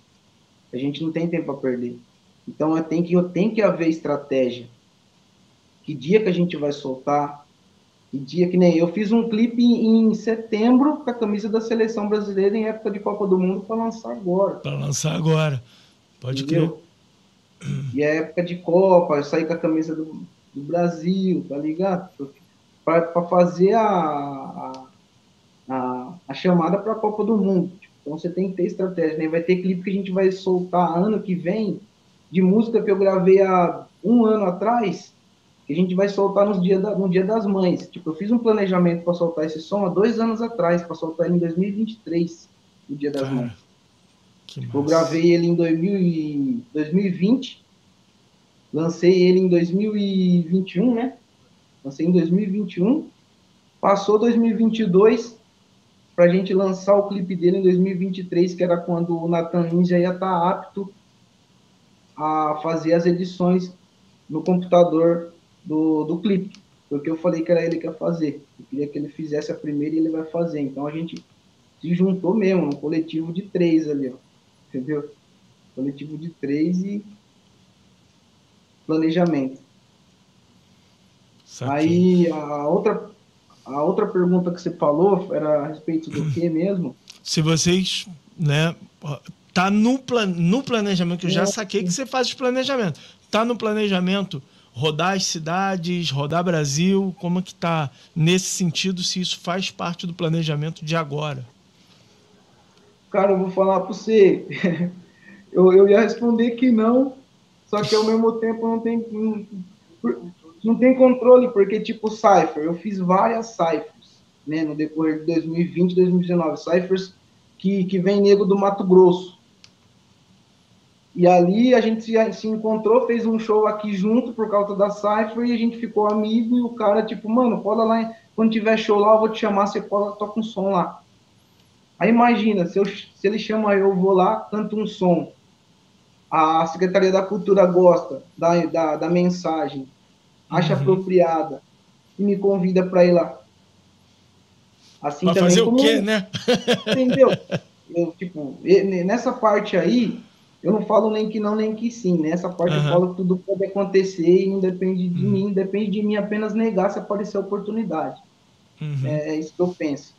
A gente não tem tempo a perder. Então tenho que, tenho que haver estratégia. Que dia que a gente vai soltar? Que dia que nem eu fiz um clipe em, setembro com a camisa da seleção brasileira em época de Copa do Mundo para lançar agora. Para lançar agora. Pode Entendeu? crer. E é época de Copa, eu saí com a camisa do, do Brasil, tá ligado? Para fazer a, a a, a chamada para a Copa do Mundo. Então você tem que ter estratégia. Né? Vai ter clipe que a gente vai soltar ano que vem de música que eu gravei há um ano atrás, que a gente vai soltar nos dia da, no Dia das Mães. Tipo, eu fiz um planejamento para soltar esse som há dois anos atrás, para soltar ele em 2023, no Dia das Mães. Tipo, eu gravei ele em 2000 e 2020, lancei ele em 2021, né? Lancei em 2021. Passou 2022, para a gente lançar o clipe dele em 2023, que era quando o Nathan Ninja ia estar tá apto a fazer as edições no computador do, do clipe. Porque eu falei que era ele que ia fazer. Eu queria que ele fizesse a primeira e ele vai fazer. Então a gente se juntou mesmo, um coletivo de três ali, ó. Entendeu? Coletivo de três e planejamento. Aí a outra, a outra pergunta que você falou era a respeito do que mesmo? Se vocês, né, tá no, plan, no planejamento, que eu já é. saquei que você faz os planejamentos. Tá no planejamento rodar as cidades, rodar Brasil, como é que tá nesse sentido, se isso faz parte do planejamento de agora? Cara, eu vou falar para você, eu, eu ia responder que não, só que ao mesmo tempo não tem, não, não tem controle, porque tipo Cypher, eu fiz várias Cyphers, né, no decorrer de 2020 2019, Cyphers que, que vem nego do Mato Grosso, e ali a gente se, se, encontrou, fez um show aqui junto por causa da Cypher e a gente ficou amigo e o cara, tipo, mano, cola lá, quando tiver show lá, eu vou te chamar, você cola, toca um som lá. Aí imagina, se, eu, se ele chama eu, vou lá, canto um som. A Secretaria da Cultura gosta da, da, da mensagem, acha uhum. apropriada e me convida para ir lá. Assim pra também fazer o quê, né? Entendeu? Eu, tipo, nessa parte aí, eu não falo nem que não, nem que sim. Né? parte uhum. eu falo que tudo pode acontecer e não depende de uhum. mim, depende de mim apenas negar se aparecer a oportunidade. Uhum. É, é, isso que eu penso.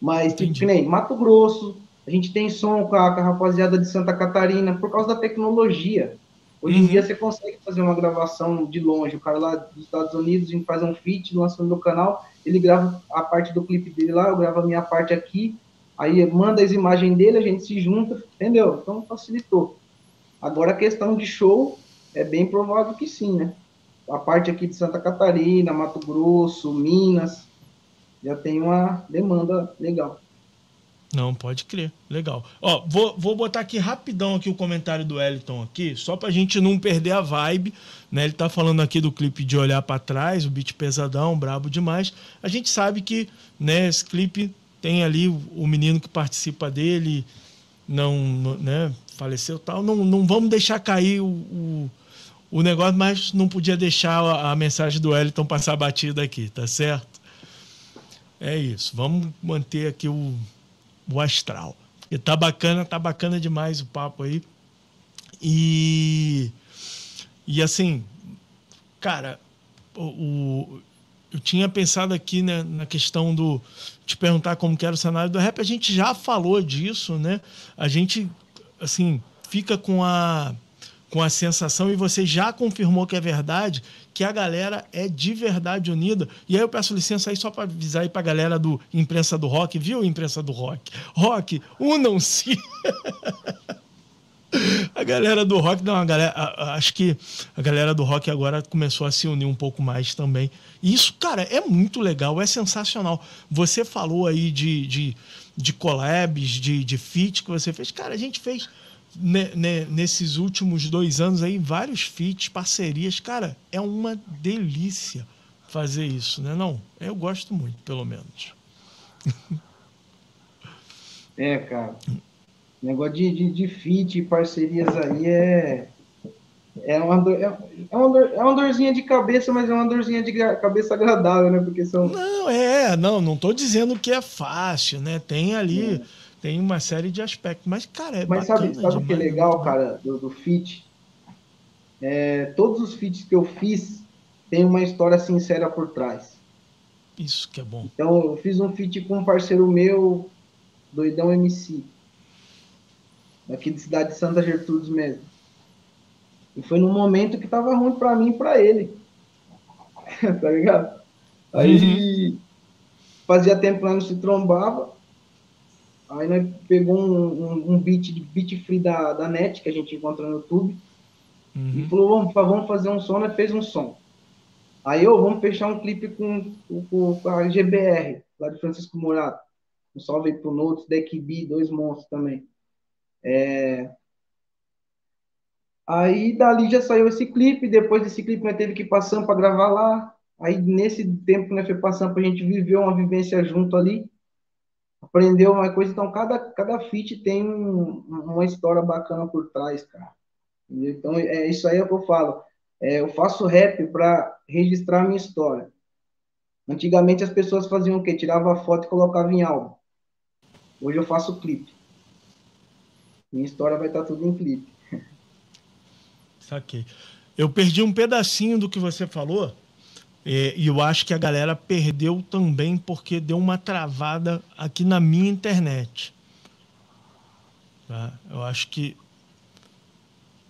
Mas, tipo, que nem Mato Grosso, a gente tem som com a, com a, rapaziada de Santa Catarina por causa da tecnologia. Hoje em uhum. dia você consegue fazer uma gravação de longe. O cara lá dos Estados Unidos, faz um feat, lança no meu canal, ele grava a parte do clipe dele lá, eu gravo a minha parte aqui, Aí manda as imagens dele, a gente se junta, entendeu? Então facilitou. Agora a questão de show é bem provável que sim, né? A parte aqui de Santa Catarina, Mato Grosso, Minas, já tem uma demanda legal. Não, pode crer. Legal. Ó, vou, vou botar aqui rapidão aqui o comentário do Eliton aqui, só pra gente não perder a vibe, né? Ele tá falando aqui do clipe de olhar para trás, o beat pesadão, brabo demais. A gente sabe que, né, esse clipe tem ali o menino que participa dele, não, né, faleceu tal. Não, não vamos deixar cair o, o, o negócio, mas não podia deixar a, a mensagem do Wellington passar batida aqui, tá certo? É isso. Vamos manter aqui o, o astral. E tá bacana, tá bacana demais o papo aí. E, e assim, cara, o, o eu tinha pensado aqui né, na questão do te perguntar como que era o cenário do rap. A gente já falou disso, né? A gente assim fica com a com a sensação e você já confirmou que é verdade que a galera é de verdade unida. E aí eu peço licença aí só para avisar aí para a galera do imprensa do rock, viu? Imprensa do rock, rock, unam-se. a galera do rock, não, a galera, a, acho que a galera do rock agora começou a se unir um pouco mais também. E isso, cara, é muito legal, é sensacional. Você falou aí de, de, de collabs, de, de feat que você fez. Cara, a gente fez ne, ne, nesses últimos dois anos aí vários feats, parcerias. Cara, é uma delícia fazer isso, né? Não, eu gosto muito, pelo menos. É, cara. Negócio de, de, de fit, parcerias aí é. É uma, dor, é, é, uma dor, é uma dorzinha de cabeça, mas é uma dorzinha de cabeça agradável, né? Porque são. Não, é, não, não tô dizendo que é fácil, né? Tem ali, é. tem uma série de aspectos, mas, cara, é Mas sabe, sabe o que é legal, cara, do, do fit? É, todos os fits que eu fiz tem uma história sincera por trás. Isso que é bom. Então, eu fiz um fit com um parceiro meu, Doidão MC daqui de cidade de Santa Gertrudes mesmo. E foi num momento que tava ruim para mim e para ele. tá ligado? Aí uhum. fazia tempo que não se trombava. Aí nós pegou um, um, um, beat de beat free da, da net que a gente encontra no YouTube. Uhum. E falou, vamos, vamos fazer um som, né? Fez um som. Aí eu, vamos fechar um clipe com, com, com a GBR, lá de Francisco Morato. Um salve aí pro Notes, Deck B, dois monstros também. É... Aí dali já saiu esse clipe, depois desse clipe nós teve que ir para Sampa gravar lá. Aí nesse tempo que nós foi para Sampa, a gente viveu uma vivência junto ali, aprendeu uma coisa. Então cada, cada feat tem um, uma história bacana por trás, cara. Então é isso aí é o que eu falo. É, eu faço rap para registrar a minha história. Antigamente as pessoas faziam o quê? Tirava foto e colocava em álbum. Hoje eu faço clipe. Minha história vai estar tudo em clipe. Saquei. Eu perdi um pedacinho do que você falou. É, e eu acho que a galera perdeu também porque deu uma travada aqui na minha internet. Tá? Eu acho que.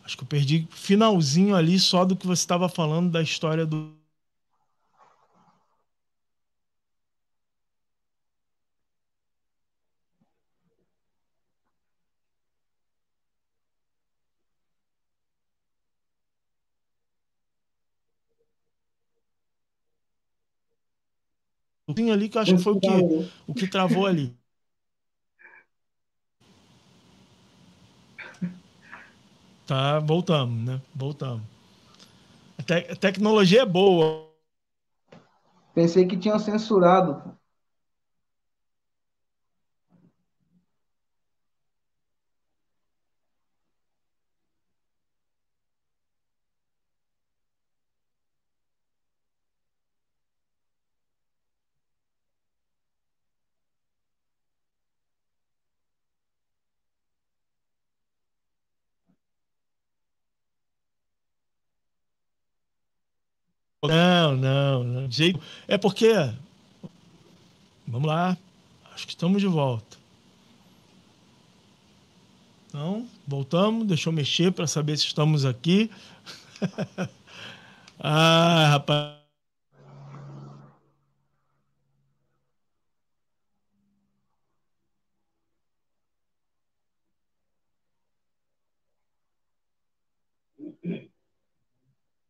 Acho que eu perdi finalzinho ali só do que você estava falando da história do, ali que eu acho que foi o que, o que travou ali. Tá, voltamos, né? Voltamos. A, te a tecnologia é boa. Pensei que tinham censurado. Não, não, não. Jeito... É porque. Vamos lá. Acho que estamos de volta. Então, voltamos. Deixa eu mexer para saber se estamos aqui. ah, rapaz.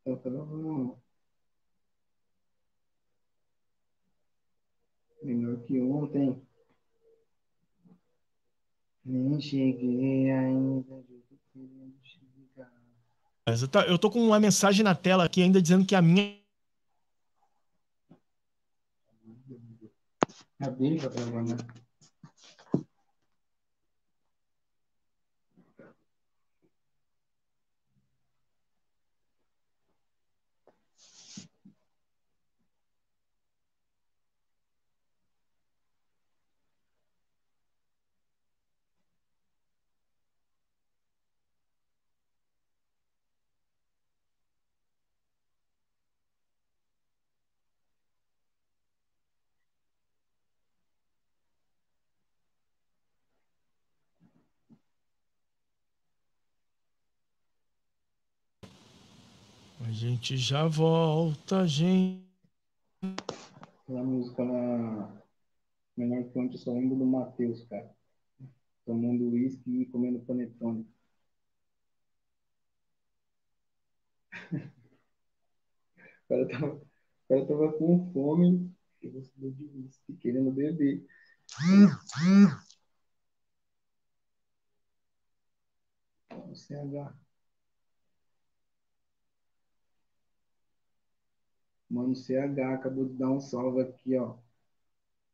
Então, Nem cheguei ainda. Eu tô com uma mensagem na tela aqui ainda dizendo que a minha. A dele tá travando, né? Gente já volta, gente. A música na menor que ontem, eu só lembro do Matheus, cara. Tomando uísque e comendo panetone. O cara tava, o cara tava com fome e gostou de uísque, querendo beber. CH. Mano CH acabou de dar um salve aqui, ó.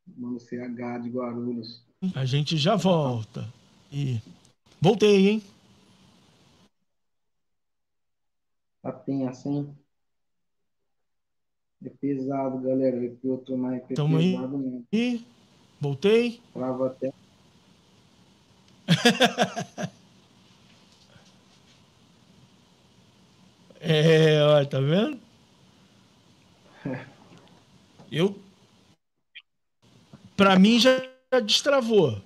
Mano CH de Guarulhos. A gente já volta. E voltei, hein? Tá tem assim. É pesado, galera. É tô mais é Tamo pesado aí. mesmo. E voltei. Trava até. é, ó, tá vendo? Eu. Para mim já destravou.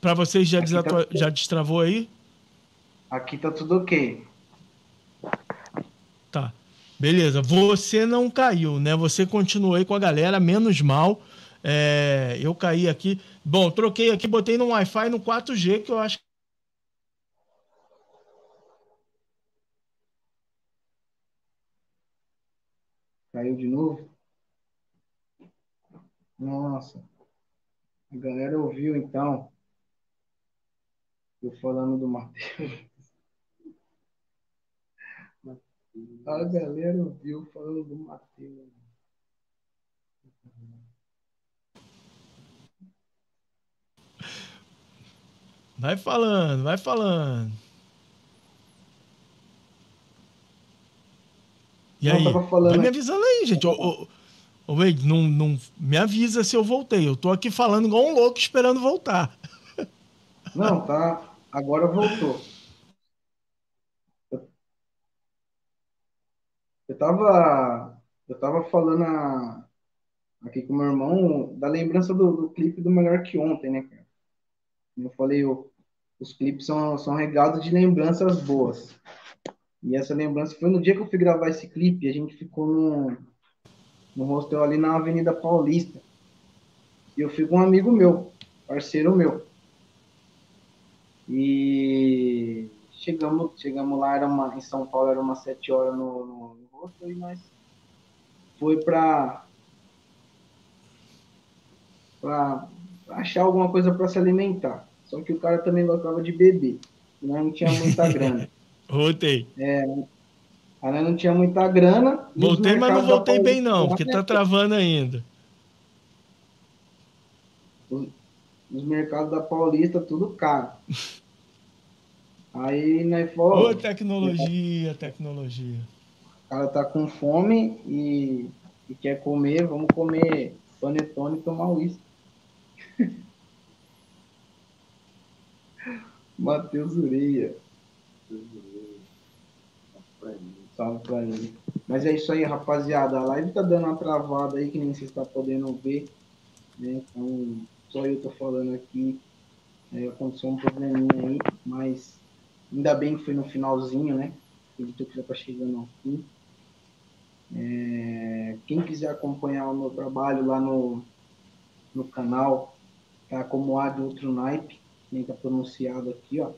Para vocês já, tá já destravou aí? Aqui tá tudo ok. Tá. Beleza. Você não caiu, né? Você continuou aí com a galera, menos mal. É, eu caí aqui. Bom, troquei aqui, botei no Wi-Fi no 4G, que eu acho Caiu de novo? Nossa. A galera ouviu então. Eu falando do Matheus. A galera ouviu falando do Matheus. Vai falando, vai falando. E aí? Vai me avisando aí, gente. Ô, ô, Wade, não, não me avisa se eu voltei. Eu tô aqui falando igual um louco esperando voltar. Não, tá. Agora voltou. Eu tava, eu tava falando a, aqui com meu irmão da lembrança do, do, clipe do Melhor Que Ontem, né, cara? Eu falei, o, os clipes são, são regados de lembranças boas. E essa lembrança foi no dia que eu fui gravar esse clipe, a gente ficou no, no hostel ali na Avenida Paulista. E eu fui com um amigo meu, parceiro meu. E chegamos, chegamos lá, era uma, em São Paulo era umas sete horas no, no, no hostel e nós foi para para achar alguma coisa para se alimentar. Só que o cara também gostava de beber, não tinha muita grana. Voltei. É, aí não tinha muita grana. Voltei, mas não voltei bem não, porque tá travando ainda. Os, os mercados da Paulista, tudo caro. Aí nós falou. Ô, tecnologia, tecnologia. O cara tá com fome e, e quer comer, vamos comer panetone e tomar uísque. Matheus Ureia. Salve pra ele. Mas é isso aí, rapaziada. A live tá dando uma travada aí, que nem você está podendo ver. Né? Então, só eu tô falando aqui. É, aconteceu um probleminha aí, mas ainda bem que foi no finalzinho, né? Acredito que já tá chegando ao fim. É, quem quiser acompanhar o meu trabalho lá no, no canal, tá como A de outro naipe, nem tá pronunciado aqui, ó.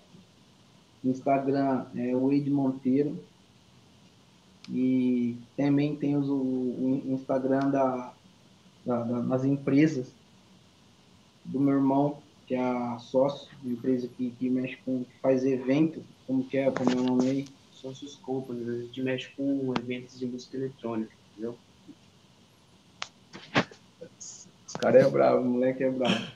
No Instagram é o Ed Monteiro. E também tem os, o, o Instagram da, da, da, das empresas do meu irmão, que é a sócio, uma empresa que, que mexe com, que faz evento, como que é, como é o nome aí? Sócios Company, a gente mexe com eventos de música eletrônica, entendeu? Os caras é bravo, o moleque é bravo.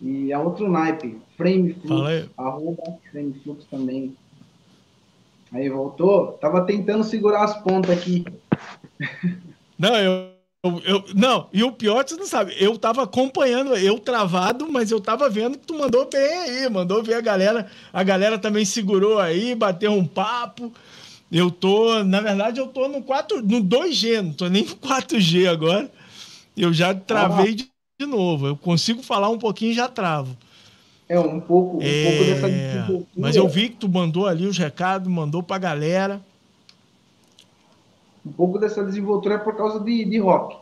E é outro naipe, Frame Flux, arroba Frame Flux também. Aí voltou, tava tentando segurar as pontas aqui. Não, eu, eu, eu, não, e o pior, você não sabe, eu tava acompanhando, eu travado, mas eu tava vendo que tu mandou bem aí, mandou ver a galera, a galera também segurou aí, bateu um papo. Eu tô, na verdade, eu tô no 4, no 2G, não tô nem no 4G agora. Eu já travei ah. de de novo. Eu consigo falar um pouquinho e já travo. É, um pouco, um é... pouco dessa Mas eu vi que tu mandou ali os recados, mandou pra galera. Um pouco dessa desenvoltura é por causa de, de rock.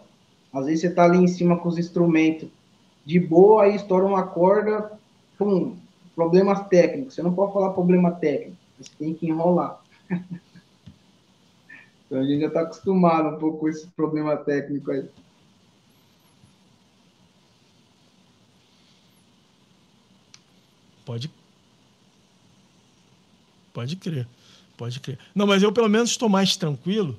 Às vezes você tá ali em cima com os instrumentos de boa, aí estoura uma corda, pum, problemas técnicos. Você não pode falar problema técnico, você tem que enrolar. então a gente já tá acostumado um pouco com esse problema técnico aí. Pode. Pode crer. Pode crer. Não, mas eu pelo menos estou mais tranquilo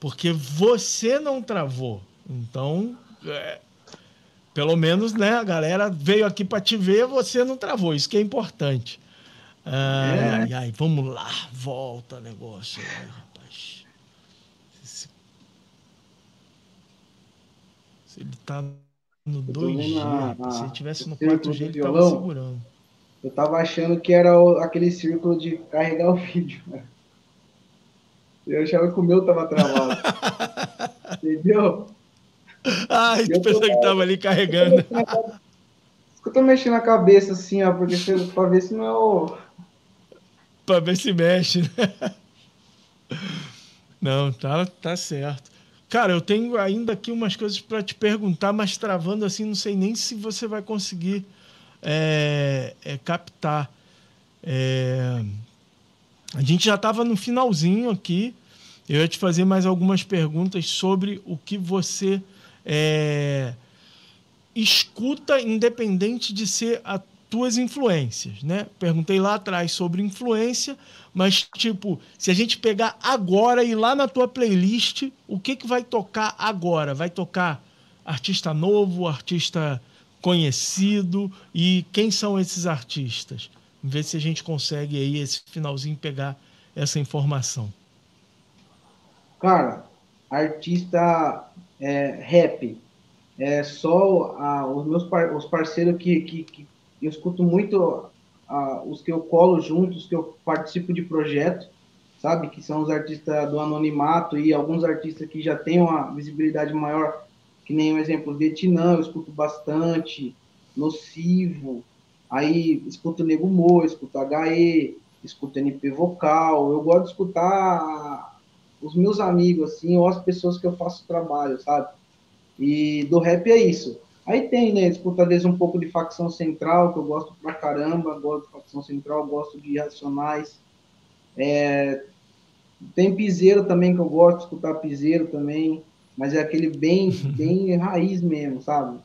porque você não travou. Então, é, pelo menos, né, a galera veio aqui para te ver, você não travou. Isso que é importante. Ai, é. ai, vamos lá, volta negócio. Ai, rapaz. Se ele tá no 2G. Se ele tivesse no 4G, ele violão, tava segurando. Eu tava achando que era o, aquele círculo de carregar o vídeo. Eu achava que o meu tava travado. Entendeu? Ai, tu pensou que tava ali carregando. Eu tô mexendo a cabeça assim, ó, porque pra ver se não é o. Pra ver se mexe, né? Não, tá, tá certo. Cara, eu tenho ainda aqui umas coisas para te perguntar, mas travando assim, não sei nem se você vai conseguir é, é, captar. É, a gente já estava no finalzinho aqui. Eu ia te fazer mais algumas perguntas sobre o que você é, escuta, independente de ser a tuas influências, né? Perguntei lá atrás sobre influência, mas tipo, se a gente pegar agora e lá na tua playlist, o que que vai tocar agora? Vai tocar artista novo, artista conhecido e quem são esses artistas? Ver se a gente consegue aí esse finalzinho pegar essa informação. Cara, artista é, rap, é só ah, os meus par, os parceiros que, que, que, eu escuto muito, ah, os que eu colo juntos, que eu participo de projeto, sabe? Que são os artistas do anonimato e alguns artistas que já têm uma visibilidade maior, que nem o exemplo Vietnã, eu escuto bastante, Nocivo, aí escuto Nego Mo, escuto HE, escuto NP vocal, eu gosto de escutar os meus amigos, assim, ou as pessoas que eu faço trabalho, sabe? E do rap é isso. Aí tem, né, escuta às vezes um pouco de facção central, que eu gosto pra caramba, gosto de facção central, gosto de Racionais. É, tem piseiro também, que eu gosto de escutar piseiro também, mas é aquele bem, bem raiz mesmo, sabe?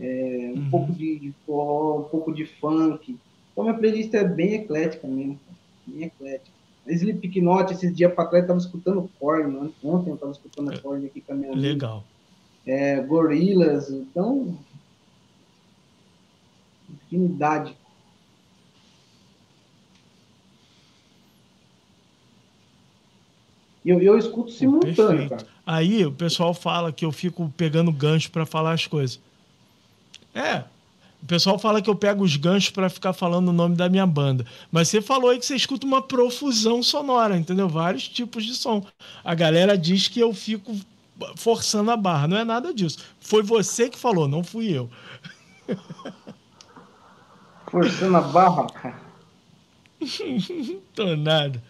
É, um uhum. pouco de, de forró, um pouco de funk. Então minha playlist é bem eclética mesmo, bem eclética. Slipknot, esses dias para trás, eu tava escutando Korn, ontem eu tava escutando a Korn aqui com a minha Legal. É, Gorilas, então. Infinidade. E eu, eu escuto simultâneo, cara. Aí o pessoal fala que eu fico pegando gancho para falar as coisas. É, o pessoal fala que eu pego os ganchos para ficar falando o nome da minha banda. Mas você falou aí que você escuta uma profusão sonora, entendeu? Vários tipos de som. A galera diz que eu fico forçando a barra. Não é nada disso. Foi você que falou, não fui eu. Forçando a barra, cara. Tô nada.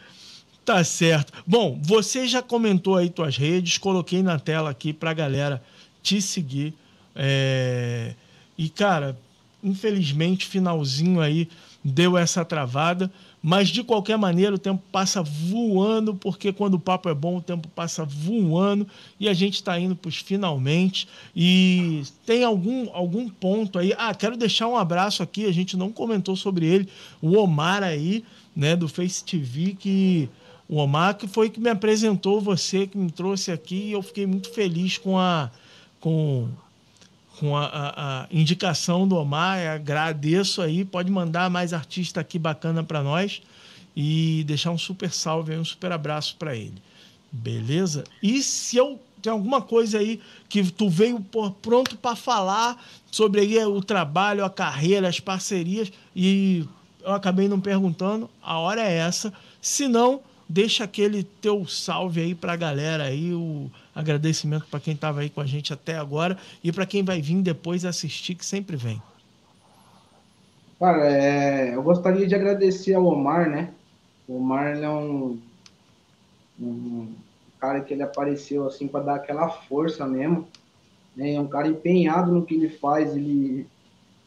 Tá certo. Bom, você já comentou aí tuas redes, coloquei na tela aqui pra galera te seguir. É... E, cara, infelizmente, finalzinho aí deu essa travada, mas de qualquer maneira o tempo passa voando, porque quando o papo é bom, o tempo passa voando e a gente está indo para os finalmente. E tem algum, algum ponto aí. Ah, quero deixar um abraço aqui, a gente não comentou sobre ele, o Omar aí, né, do Face TV, que. O Omar que foi que me apresentou você, que me trouxe aqui, e eu fiquei muito feliz com a, com com a, a, a, indicação do Omar. Agradeço aí. Pode mandar mais artista aqui bacana para nós e deixar um super salve, um super abraço para ele. Beleza? E se eu tem alguma coisa aí que tu veio por, pronto para falar sobre aí o trabalho, a carreira, as parcerias e eu acabei não perguntando, a hora é essa. Se não, deixa aquele teu salve aí para a galera aí, o Agradecimento para quem estava aí com a gente até agora e para quem vai vir depois assistir, que sempre vem. Cara, é, eu gostaria de agradecer ao Omar, né? O Omar é um, um cara que ele apareceu assim para dar aquela força mesmo. Né? É um cara empenhado no que ele faz, ele,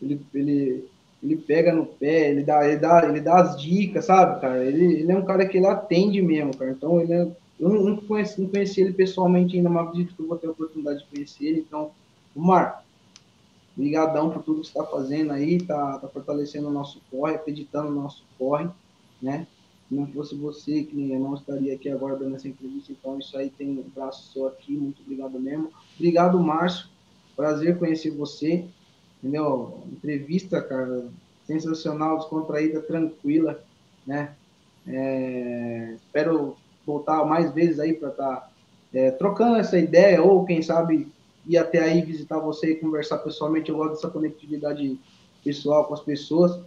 ele, ele, ele pega no pé, ele dá, ele dá, ele dá as dicas, sabe, cara? Ele, ele é um cara que ele atende mesmo, cara. Então ele é eu não, conheci, não conheci ele pessoalmente ainda, mas acredito que eu vou ter a oportunidade de conhecer ele. Então, Mar, obrigadão por tudo que você está fazendo aí, tá, tá fortalecendo o nosso corre, acreditando no nosso corre, né? Se não fosse você, que eu não estaria aqui agora dando essa entrevista, então isso aí tem um braço seu aqui, muito obrigado mesmo. Obrigado, Márcio, prazer conhecer você, entendeu? Entrevista, cara, sensacional, descontraída, tranquila, né? É, espero voltar mais vezes aí para estar tá, é, trocando essa ideia, ou quem sabe ir até aí visitar você e conversar pessoalmente. Eu gosto dessa conectividade pessoal com as pessoas.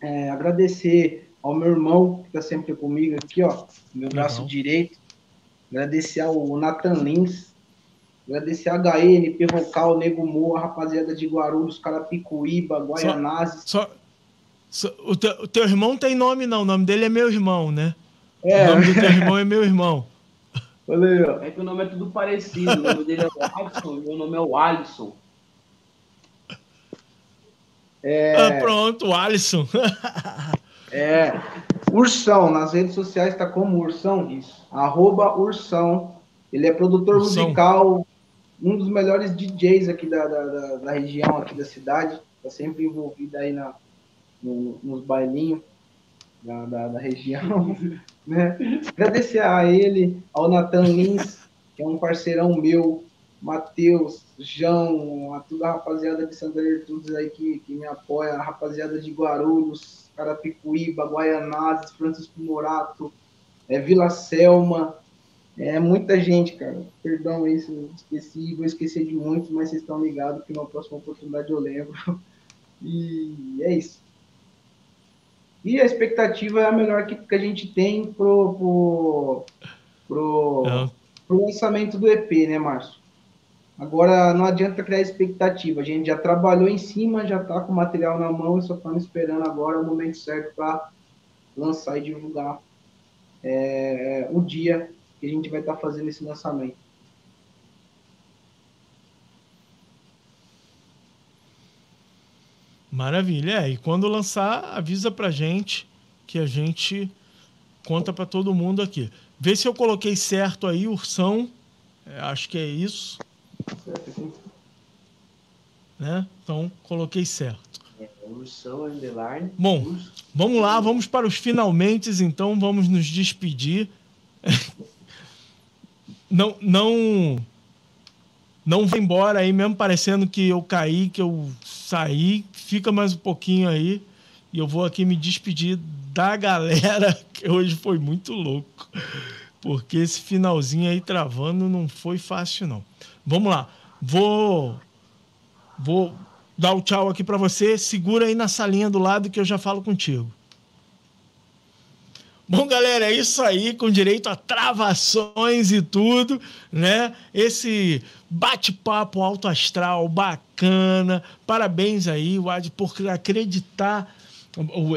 É, agradecer ao meu irmão, que está sempre comigo aqui, ó, meu braço direito. Agradecer ao Nathan Lins. Agradecer a HNP Vocal, Nego Moa, rapaziada de Guarulhos, Carapicuíba, Guaianazes. Só, só, só o, teu, o teu irmão tem nome, não. O nome dele é meu irmão, né? É. O nome do teu irmão é meu irmão. Valeu. É que o nome é tudo parecido. O nome dele é o Alisson e meu nome é o Alisson. É... Ah, pronto, Alisson. é. Ursão, nas redes sociais está como Ursão, isso. Arroba Ursão. Ele é produtor Ursão. musical, um dos melhores DJs aqui da, da, da, da região, aqui da cidade. Está sempre envolvido aí na, no, nos bailinhos da, da, da região. Né? Agradecer a ele, ao Nathan Lins, que é um parceirão meu, Matheus, João, a toda a rapaziada de Santa Gertrudes aí que, que me apoia, a rapaziada de Guarulhos, Carapicuíba, Guaianazes, Francisco Morato, é, Vila Selma, É muita gente, cara. Perdão aí se esqueci, vou esquecer de muitos, mas vocês estão ligados que na próxima oportunidade eu lembro. E é isso. E a expectativa é a melhor que, que a gente tem pro, pro, pro, pro lançamento do EP, né, Márcio? Agora não adianta criar expectativa. A gente já trabalhou em cima, já está com o material na mão e só estamos esperando agora o momento certo para lançar e divulgar é, o dia que a gente vai estar tá fazendo esse lançamento. Maravilha. É, e quando lançar, avisa pra gente que a gente conta para todo mundo aqui. Vê se eu coloquei certo aí, Ursão. É, acho que é isso. Certo, né? Então, coloquei certo. É, Ursão Underline. Bom, vamos lá, vamos para os finalmente, então vamos nos despedir. não, não não vai embora aí, mesmo parecendo que eu caí, que eu saí. Fica mais um pouquinho aí e eu vou aqui me despedir da galera, que hoje foi muito louco. Porque esse finalzinho aí travando não foi fácil, não. Vamos lá. Vou. Vou dar o tchau aqui para você. Segura aí na salinha do lado que eu já falo contigo. Bom, galera, é isso aí, com direito a travações e tudo, né? Esse bate-papo alto astral bacana. Parabéns aí, Wade, por acreditar.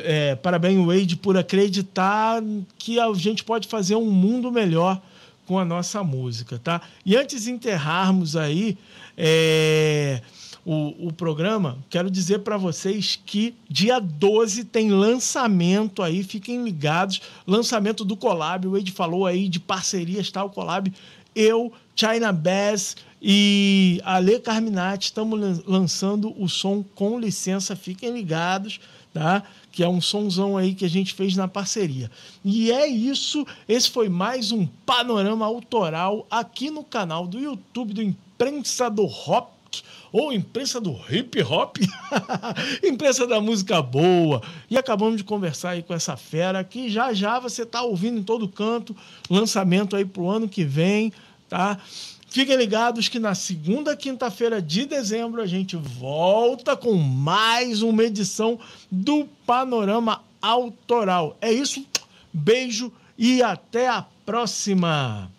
É, parabéns, Wade, por acreditar que a gente pode fazer um mundo melhor com a nossa música, tá? E antes de enterrarmos aí, é, o, o programa, quero dizer para vocês que dia 12 tem lançamento aí, fiquem ligados, lançamento do Collab, o Ed falou aí de parcerias, tá? O Collab, eu, China Bass e Ale Carminati estamos lançando o som com licença, fiquem ligados, tá? Que é um sonzão aí que a gente fez na parceria. E é isso, esse foi mais um panorama autoral aqui no canal do YouTube do Imprensa do Hop ou imprensa do hip hop, imprensa da música boa. E acabamos de conversar aí com essa fera que já já você está ouvindo em todo canto, lançamento aí para o ano que vem, tá? Fiquem ligados que na segunda quinta-feira de dezembro a gente volta com mais uma edição do Panorama Autoral. É isso, beijo e até a próxima!